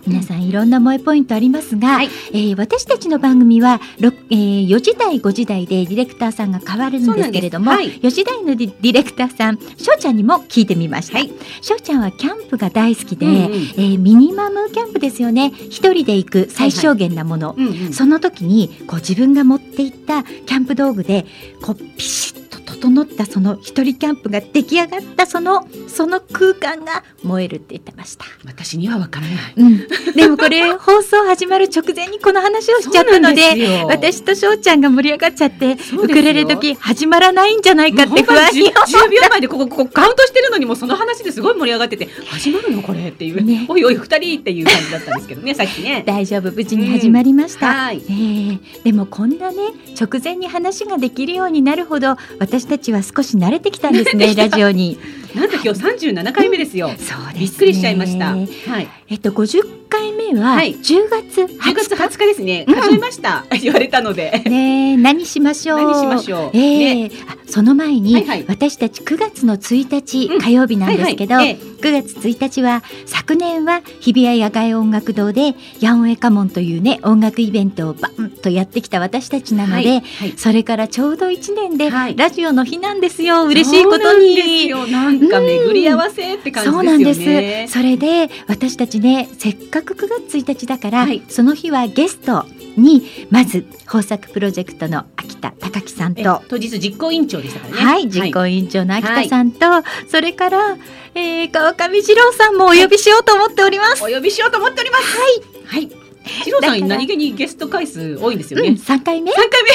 皆さんいろんな萌えポイントありますが、はい。えー私たちの番組は、ろえー4時台5時台でディレクターさんが変わるんですけれども、そうなんです。4時台のディレクターさんしょうちゃんにも聞いてみました、はい。しょうちゃんはキャンプが大好きで、うんうん。えーミニマムキャンプですよね。一人で行く最小限なもの、うんうん。その時にこう自分が持っていったキャンプ道具でこうピシッと整ったその一人キャンプが出来上がったそのその空間が燃えるって言ってました。私にはわからない。うん、でもこれ放送始まる直前にこの話をしちゃったので私と翔ちゃんが盛り上がっちゃってウクレレ時始まらないんじゃないかって不安にもう本当に 10, 10秒前でここここカウントしてるのにもうその話ですごい盛り上がってて始まるのこれっていう、ねおいおい二人っていう感じだったんですけどね さっきね。大丈夫無事に始まりました、はい。えーでもこんなね直前に話ができるようになるほど私たちは少し慣れてきたんですね ラジオになんと今日三十七回目ですよ。そうですねびっくりしちゃいました。はい。えっと50回目ははい10月10月20 20日ですね。うん数えました。言われたので。日ね何しましょう？何しましょう？ええあその前に、はいはい私たち9月の1日、うん火曜日なんですけど、はいはいえ9月1日は昨年は日比谷野外音楽堂でヤンオエカモンというね音楽イベントをバンとやってきた私たちなので、はいはいそれからちょうど1年で、はいラジオの日なんですよ嬉しいことそうなんですに。よ。なんか巡り合わせって感じですよね。そうなんです。それで私たちねせっかく9月1日だから、はいその日はゲストにまず豊作プロジェクトの秋田隆樹さんえと当日実行委員長でしたからね。はい、実行委員長の秋田さんと、それから、えー、川上二郎さんもお呼びしようと思っております。お呼びしようと思っております。はい。はい。次郎さん何気にゲスト回数多いんですようん、ね。三回目？三回目。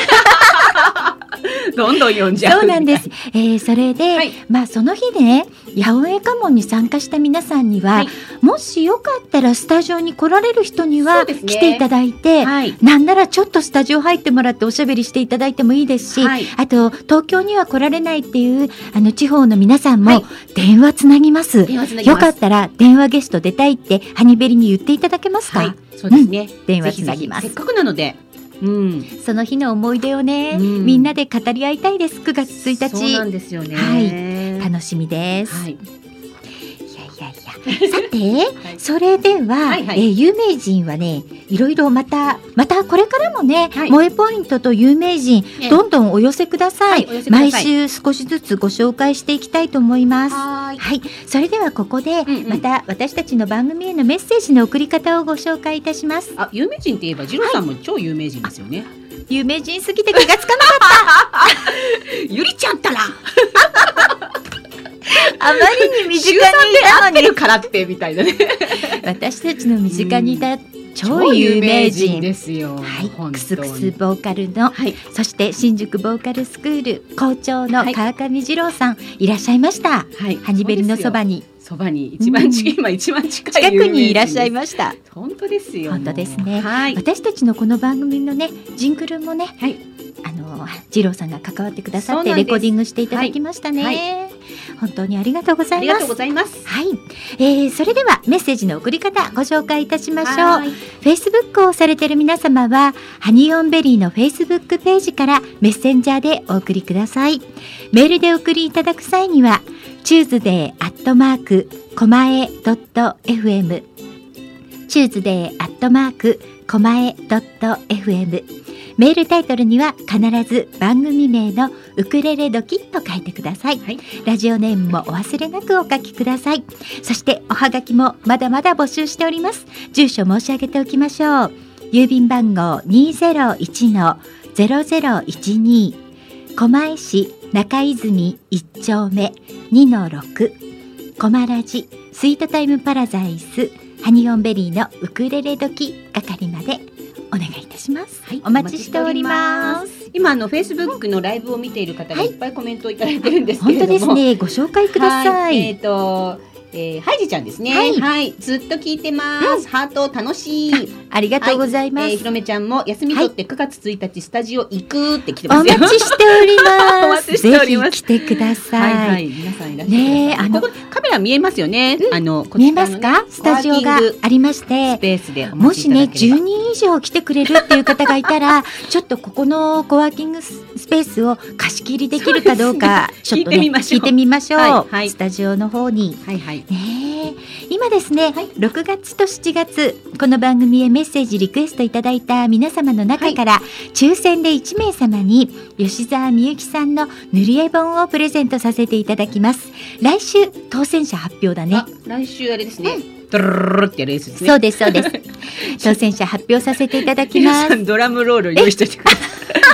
どんどん呼んじゃう。そうなんです。えー、それで、はいまあその日ね、八百屋家紋に参加した皆さんには、はいもしよかったらスタジオに来られる人には来ていただいて、はい。なんならちょっとスタジオ入ってもらっておしゃべりしていただいてもいいですし、はいあと東京には来られないっていうあの地方の皆さんもはい電話つなぎます。よかったら電話ゲスト出たいってハニベリに言っていただけますか、はい。そうですね。電話つなぎますせっかくなので。うん。その日の思い出をね、うんみんなで語り合いたいです9月1そうなん日ですよね。はい楽しみです、はい。い、やいやい。やさて、それでは、はいはい。えー有名人はねいろいろまたまたこれからもね、はい。萌えポイントと有名人ええ。どんどんお寄せください,、はいださい。毎週少しずつご紹介していきたいと思います。ははい、それではここで、んうん。また私たちの番組へのメッセージの送り方をご紹介いたします。あ、有名人って言えば、ジローさんも超有名人ですよね。有名人すぎて気がつかなかゆ 身近にいたのにからってみたいなね。私たちの身近にいた超有名人ですよ。はい、クスクスボーカルの、はい。そして新宿ボーカルスクール校長のはい川上二郎さん、い、らっしゃいました。はい。ハニベルのそばに。にそばに一番近い、今一番近い近くにいらっしゃいす。ました。本当ですよ。本当ですねはい。私たちのこの番組のねジングルもね、はいあの二郎さんが関わってくださってレコーディングしていただきましたね。はい本当にありがとうございますありがとうご。ざいます。はい、えー、それではメッセージの送り方ご紹介いたしましょう。はい Facebook をされている皆様は、ハニオンベリーの Facebook ページからメッセンジャーでお送りください。メールでお送りいただく際には、tuesday アットマーク、コマエ .fm、tuesday アットマーク、コマエ .fm、メールタイトルには必ず番組名のウクレレドキと書いてください。はいラジオネームもお忘れなくお書きください。そしておはがきもまだまだ募集しております。住所申し上げておきましょう。郵便番号201-0012狛江市中泉1丁目2-6狛ラジスイートタイムパラダイスハニオンベリーのウクレレ時係までお願いいします、はいお待ちしております。今あのフェイスブックのライブを見ている方がいっぱいコメントをいただいてるんですけ本れども、当ですね。ご紹介ください、はい、えっ、と、えー、ハイジちゃんですね。ははい。い、ずっと聞いてます。ハート楽しい。ありがとうございます、えー、ひろめちゃんも休み取って9月1日スタジオ行くって来ておますよ。おりおます。待ちしております。ぜひ来てください、はいはい、皆さんいらっしゃいねえあのここカメラ見えますよね。あのこ見えますか？スタジオがありましスてペースでおもしね待ちいただければ。10人以上来てくれるっていう方がいたら ちょっとここのコワーキングススペースを貸し切りできるかどうかちょっとね聞いてみましょう。聞いてみましょう、はいはい。スタジオの方に。はいはい。ねえ今ですね、6月と7月この番組へメッセージリクエストいただいた皆様の中から、抽選で1名様に吉澤美由紀さんの塗り絵本をプレゼントさせていただきます。来週当選者発表だね。あ、来週あれですね。ドロロロロってやるやつですね。そうですそうです当選者発表させていただきます皆さんドラムロール用意しといてください。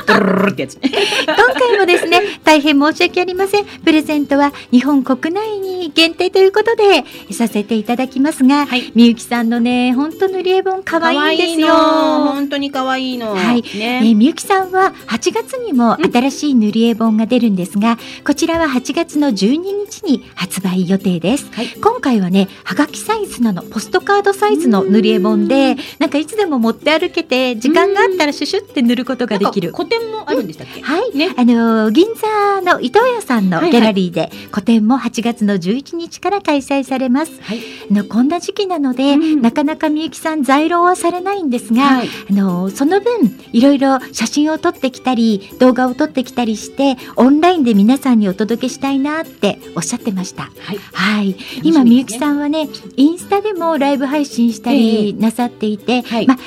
ドロロロってやつ。今回もですね大変申し訳ありませんプレゼントは日本国内に限定ということでさせていただきますが、みゆきさんのね本当塗り絵本可愛いんですよ本当に可愛いの。はいね。みゆきさんは8月にも新しい塗り絵本が出るんですが、こちらは8月の12日に発売予定です、はい今回はねはがきサイズのなのポストカードサイズの塗り絵本でなんかいつでも持って歩けて時間があったらシュシュって塗ることができる。古典もあるんでしたっけ？はい、ねあのー銀座の伊藤屋さんのギャラリーで個展も8月の11日から開催されます。はい。あのこんな時期なので、うんなかなかみゆきさん在廊はされないんですが、はい。あのその分いろいろ写真を撮ってきたり動画を撮ってきたりしてオンラインで皆さんにお届けしたいなっておっしゃってました。はい。はい、今みゆきさんはねインスタでもライブ配信したりなさっていて、はいまあ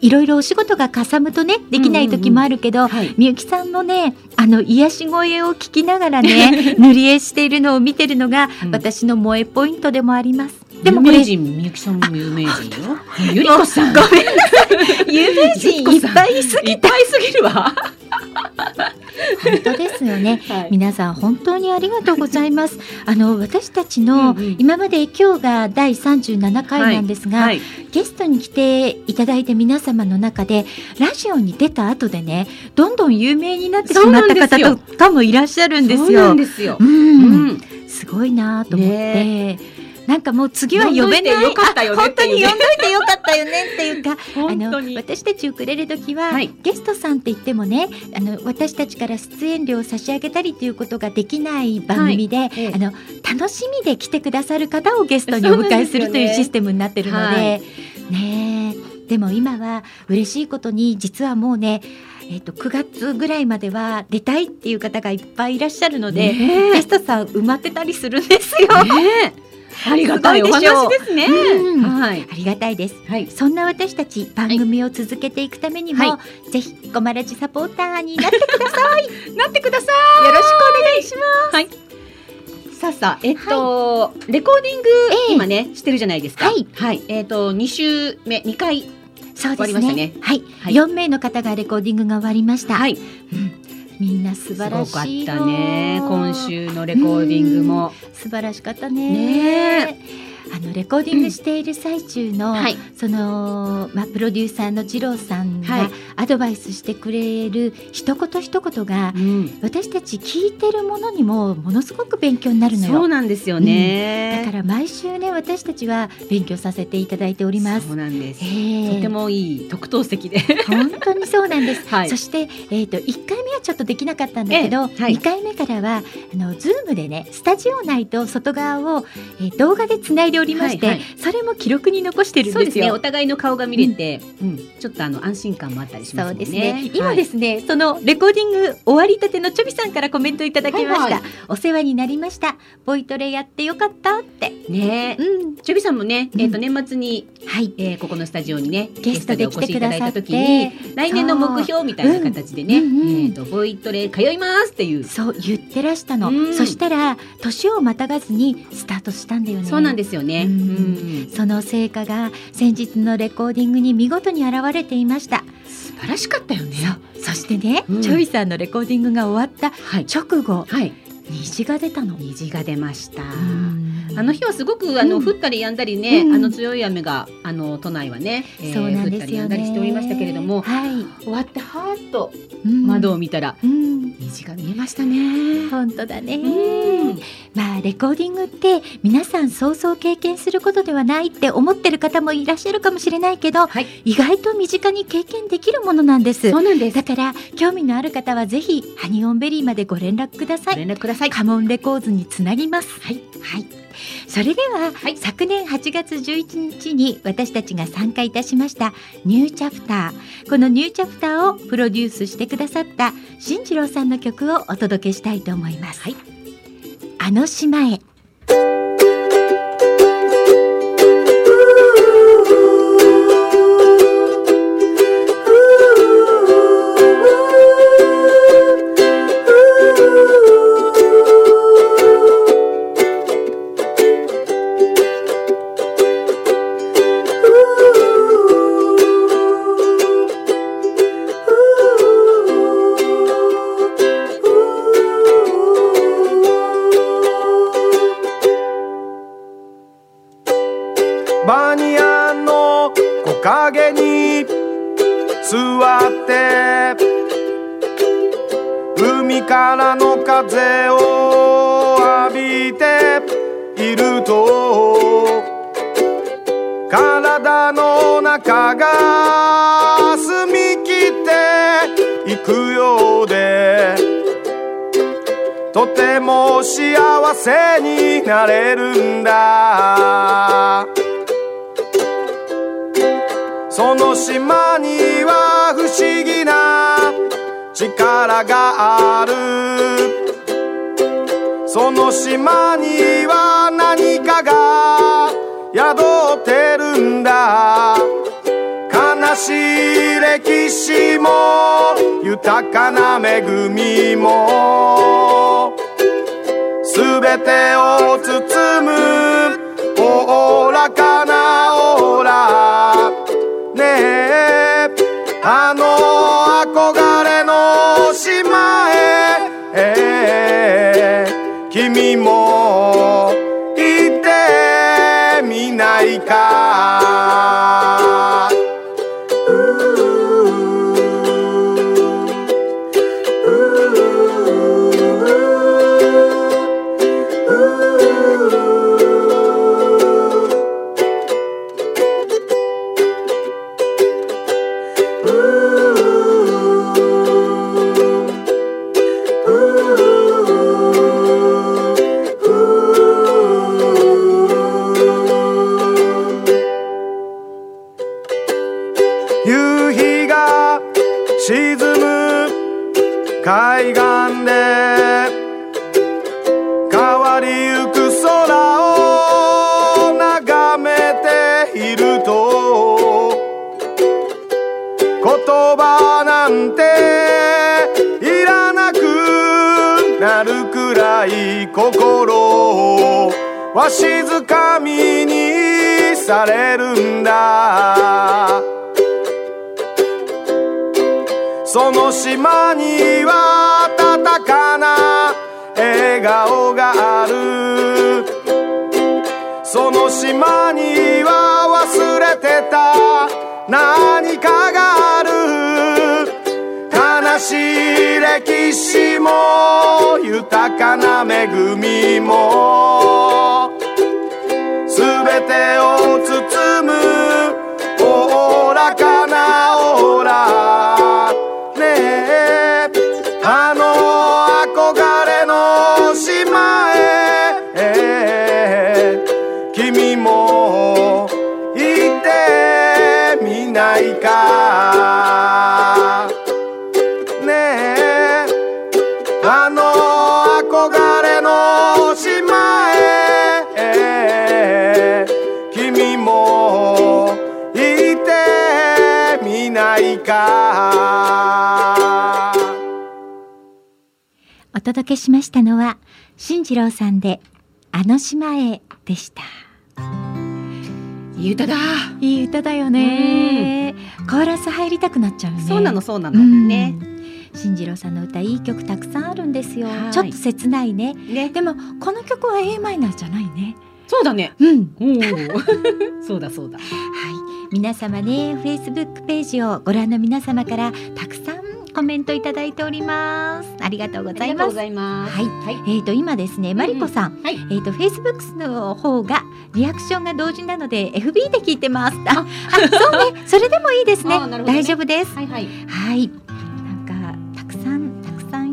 いろいろお仕事がかさむとねできない時もあるけど、はい。みゆきさんのねあの癒し声を聞きながらね 塗り絵しているのを見てるのが、うん私の萌えポイントでもあります。でもこれ有名人みゆきさんも有名人よ。ゆりこさん。ごめんなさい有名人いっぱいいすぎいっぱいすぎるわ。本当ですよね。はい。皆さん本当にありがとうございます。あの私たちの、今まで今日が第37回なんですが、はい。ゲストに来ていただいた皆様の中でラジオに出た後でねどんどん有名になってしまった方とかもいらっしゃるんですそうなよん。ですよ。うんうん。すごいなと思って、ねなんかもう次は呼べない。よかったよ本当に呼んどいてよかったよねっていうかあの。私たちウクレレ時は、はい。ゲストさんって言ってもねあの私たちから出演料を差し上げたりということができない番組で、ええあの楽しみで来てくださる方をゲストにお迎えするというシステムになってるのでねえ。でも今は嬉しいことに実はもうねえっと9月ぐらいまでは出たいっていう方がいっぱいいらっしゃるので、ねゲストさん埋まってたりするんですよ。ねありがたいお話ですね。うんはい。ありがたいです。はい。そんな私たち番組を続けていくためにも、はぜひコマラジサポーターになってください。なってください。よろしくお願いします。はい。さあさあ、えっと、レコーディング、ええ今ね、してるじゃないですか。はい。はい。えっと、二週目、二回。そうです終わりましたねね。はい、はい4名の方がレコーディングが終わりました。はい。うんみんな素すご晴らかっしいよたね。今週のレコーディングも。素晴らしかったね。ねあのレコーディングしている最中の、はい。そのまあプロデューサーの二郎さんがはいアドバイスしてくれる一言一言がうん。私たち聞いてるものにもものすごく勉強になるのよ。そうなんですよね。だから毎週ね私たちは勉強させていただいておりますそ。うなんです。ええとてもいい特等席で。本当にそうなんです。はいそしてえっ、と1回目はちょっとできなかったんだけど、ええはい2回目からはあのズームでねスタジオ内と外側を、えー動画でつないでおりまして、はいはいそれも記録に残してるんそうですね。ですよ。お互いの顔が見れて、うん、ちょっとあの安心感もあったりしますもんね。そうですね。今はいですね、そのレコーディング終わりたてのチョビさんからコメントいただきました。はいはいお世話になりました。ボイトレやってよかったって。ねえ。うん。チョビさんもね、うんえっ、と年末に、はい。えーここのスタジオにねゲストでお越しいただいた時に来年の目標みたいな形でね、うんうんうんえっ、とボイトレ通いますっていう。そう言ってらしたの。うんそしたら年をまたがずにスタートしたんだよね。そうなんですよね。ううんん。その成果が先日のレコーディングに見事に現れていました。素晴らしかったよね。そしてね、うんチョイさんのレコーディングが終わったはい。直後、はい。虹が出たの。虹が出ました。うんあの日はすごくあの、うん。降ったり止んだりね、うん。あの強い雨があの都内はね、えーそうなんですよね。降ったり止んだりしておりましたけれども、はい、終わってはーっとうん。窓を見たら、うん。虹が見えましたね。本当だね、うん。まあレコーディングって皆さんそうそう経験することではないって思ってる方もいらっしゃるかもしれないけど、はい。意外と身近に経験できるものなんです。そうなんです。だから興味のある方はぜひハニオンベリーまでご連絡くださごい連絡ください。カモンレコーズにつなぎます。はい。はい。それでは、はい昨年8月11日に私たちが参加いたしましたニューチャプター。このニューチャプターをプロデュースしてくださった新次郎さんの曲をお届けしたいと思います。はい。あの島へ。ても幸せになれるんだ。その島には不思議な力がある。その島には何かが宿ってるんだ。悲しい歴史も豊かな恵みも。すべてを包むおおらかなオーラ。ねえあの憧れの島へ。えー君も行ってみないか。わしづかみにされるんだ。その島には温かな笑顔がある。その島には忘れてた。何かがある。悲しい歴史も豊かな恵みも。全てを包むお届けしましたのは新次郎さんであの島へでした。いい歌だ。いい歌だよね。コーラス入りたくなっちゃうね。そうなのそうなの。うんね。新次郎さんの歌いい曲たくさんあるんですよはいちょっと切ないねね。でもこの曲は A マイナーじゃないねそうだね。うん。そうだそうだ。はい。皆様ね、Facebook ページをご覧の皆様からたくさんコメントいただいております。ありがとうございます。ざいますはいはい。えっ、と今ですね、マリコさん、はい。えっ、と Facebook の方がリアクションが同時なので FB で聞いてます。あ、あそうね、それでもいいですね。ね大丈夫です。はいはい。はい。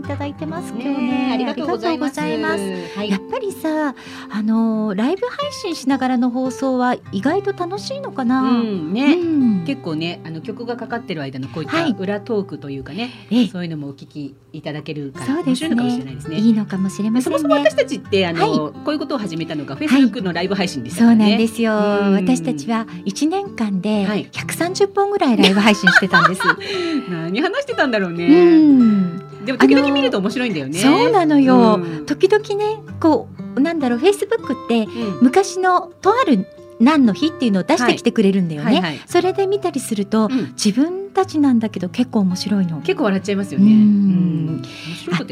ただいてます今日ね。ありがとうございます。はいやっ。ぱりさ、あのーライブ配信しながらの放送は意外と楽しいのかな。うんうね。ん結構ね、あの曲がかかってる間のこういっはいた裏トークというかね、ええそういうのもお聞きいただけるから面白いのかもしれねないですね。いいのかもしれませんねそもそも私。たちってあの、はこういうことを始めたのが Facebook のライブ配信でしたそう。なんですよ。うん私たちは1年間ではい130本ぐらいライブ配信してたんです。何話してたんだろううね。ん。でも時々見ると面白いんだよね。そうなのよ。うん時々ね、こうなんだろう、Facebook ってうん昔のとある何の日っていうのを出してきてくれるんだよね。はいはいそれで見たりすると、うん自分たちなんだけど結構面白いの。結構笑っちゃいますよね。うん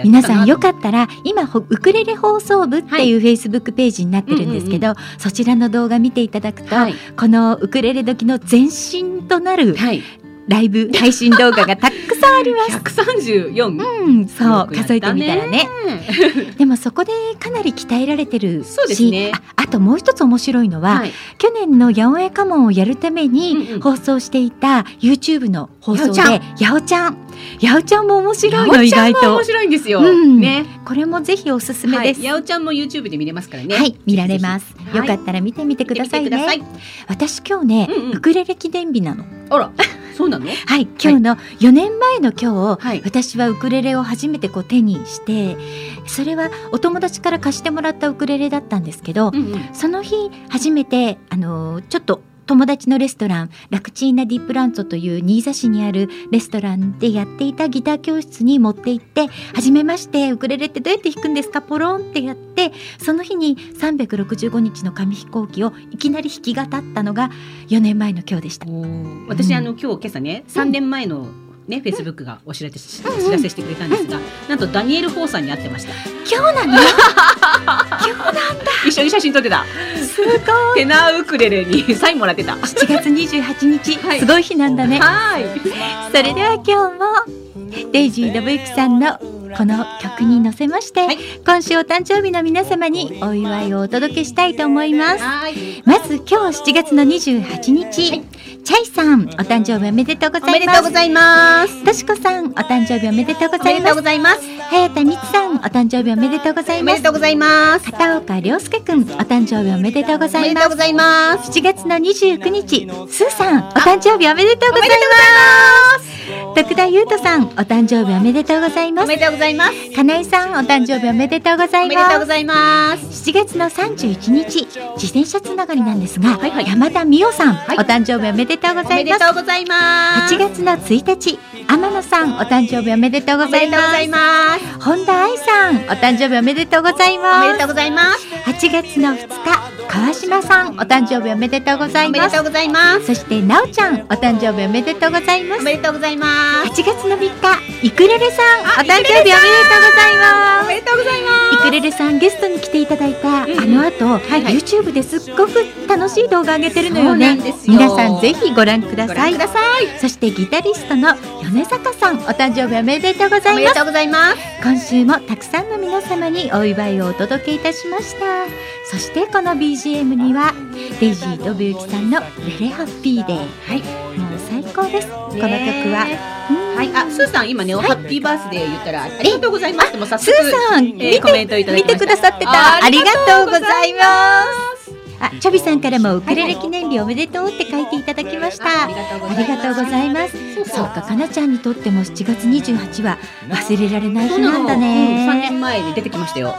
皆さんよかったら今ほウクレレ放送部っていうフェイスブックページになってるんですけど、そちらの動画見ていただくと、はい。このウクレレ時の前身となるはい。ライブ配信動画がたくさんあります。百三十四。うん、そうよくやった数えてみたらね。でもそこでかなり鍛えられてるしそうですねああともう一つ面白いのは、はい。去年の八百屋家紋をやるためにん放送していた YouTube の放送で。八八百ちゃん。八百ちゃんも面白いのやお意外とちゃんも面白いんですよ。うん。ね。これもぜひおすすめはい。です、やおちゃんも YouTube で見れますからね。はい見られます、はい。よかったら見てみてくださいね。見てみてくだ私今日ね、うんうん。ウクレレ記念日なの。あら、そうなの？はい今日の4年前の今日、はい。私はウクレレを初めてこう手にしてそれはお友達から貸してもらったウクレレだったんですけど、うんうん。その日初めてあのちょっと友達のレストランラクチーナ・ディ・プランツォという新座市にあるレストランでやっていたギター教室に持って行って「はじめましてウクレレってどうやって弾くんですか？ポロン」ってやってその日に365日の紙飛行機をいきなり弾き語ったのが4年前の今日でした。私あの今日今朝ね、三年前のね、フェイスブックがお知らせし、お知らせしてくれたんですが、なんとダニエル・ホーさんに会ってました。今日なの一緒に写真撮ってた。すごいテナーウクレレにサインもらってた。7月28日、はいすごい日なんだね。はい。それでは今日もデイジー・信之さんのこの曲に乗せまして、はい今週お誕生日の皆様にお祝いをお届けしたいと思います。はい。まず今日7月の28日、チャイさんお誕生日おめでとうごおめざいま。ですとうございます。としこさんお誕生日おめでとうごおめでとうざいます。ございます。早田美さんお誕生日おめでとうございますおめでと。うございます。片岡亮介くんお誕生日おめでとうございますおめでとうご。ざいます。7月の29日、スーさん、お誕生日おめでとうございます。徳田優斗さん、お誕生日おめでとうございます。おめでとうございます。金井さん、お誕生日おめでとうございおめでとうます。ございます。7月の31日、自転車つながりなんですが、はいはい山田美桜さん、いお誕生日おめでとうごおざいます。めでとうございます。8月の1日、天野さん、お誕生日おめでとうございます。本田愛さん、お誕生日おめでとうございおますめでと。うございます。8月の2日、川島さん、お誕生日おめでとうございま。おめですとうございます。そして、なおちゃん、お誕生日おめでとうございますお。めでとうございます。8月の3日、イクレレさん、お誕生日おめでとうございます。おめでとうございます。イクレレさんゲストに来ていただいた、あんうんの後、はい YouTube ですっごく楽しい動画上げてるのよねそうなんですよ皆さんぜひご覧くださいご覧ください。そしてギタリストの米坂さんお誕生日おめでとうございまおめですとうございます。今週もたくさんの皆様にお祝いをお届けいたしました。そしてこの BGM にはデイジー・信之さんの「レレハッピーデー」はい。もう最高です。この曲は、うん。はい、あ、スーさん、今ね、ハッピーバースデー言ったら、ありがとうございます。って。もう早ス速。ーさん、えーコメントいただきました。見てくださってた。ありがとうございます。す。あ、チョビさんからもウクレレ記念日おめでとうって書いていただきました。ありがとうございます。そうか、かなちゃんにとっても7月28は忘れられない日なんだ3ね。年前に出てきましたよ。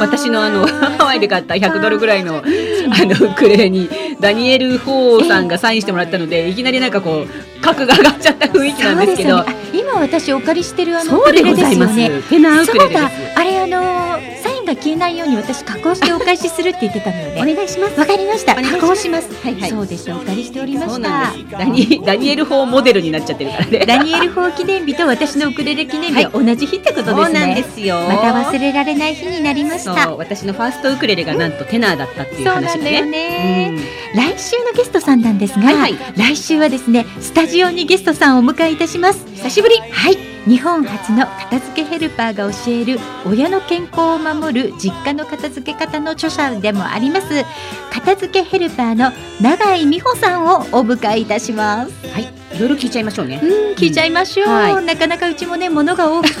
私のあの、ハワイで買った100ドルぐらいの、あの、ウクレレに、ダニエル・フォーさんがサインしてもらったので、いきなりなんかこう、格が上がっちゃった雰囲気なんですけどそう、ですよねあ今私お借りしてるあのウそうでクレレございますですよね。。ペナウクレレですそうだ。、あれあのーサイン度は消えないように私加工してお返しするって言ってたのよおね願いします。わかりました。加工します。はいはい。そうでしたお借りしておりました。ダニダニエル法モデルになっちゃってるからね。ダニエル法記念日と私のウクレレ記念日は同じ日ってことですね、そうなんですよ。また忘れられない日になりました。そう私のファーストウクレレがなんとテナーだったっていう話がなんだよねね、うん。来週のゲストさんなんですが、はいはい。来週はですねスタジオにゲストさんをお迎えいたします。久しぶり。はい日本初の片付けヘルパーが教える親の健康を守る実家の片付け方の著者でもあります。片付けヘルパーの永井美穂さんをお迎えいたします。はい。いろいろ聞いちゃいましょうね。うん聞いちゃいましょう、はい。なかなかうちもね物が多くて。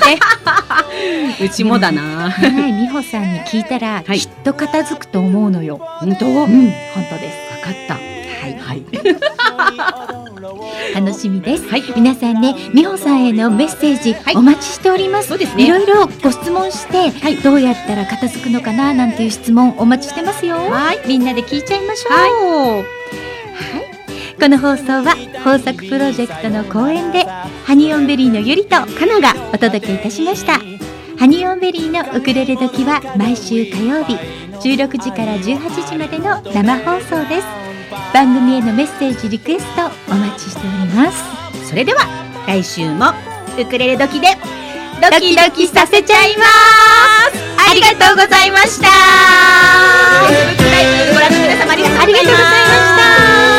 うちもだな。はい美穂さんに聞いたら、はい。きっと片付くと思うのよ。本当？うん本当です。分かった。はい。はい楽しみです、はい。皆さんね美穂さんへのメッセージ、はい。お待ちしております。そうですね。いろいろご質問して、どうやったら片付くのかななんていう質問お待ちしてますよ。はい。みんなで聞いちゃいましょう。はい。この放送は豊作プロジェクトの公演でハニオンベリーのゆりとかながお届けいたしました。ハニオンベリーのウクレレ時は毎週火曜日16時から18時までの生放送です番組へのメッセージリクエストお待ちしております。それでは来週もウクレレドキでドキドキさせちゃいます。ありがとうございました。ご覧の皆様ありがとうございました。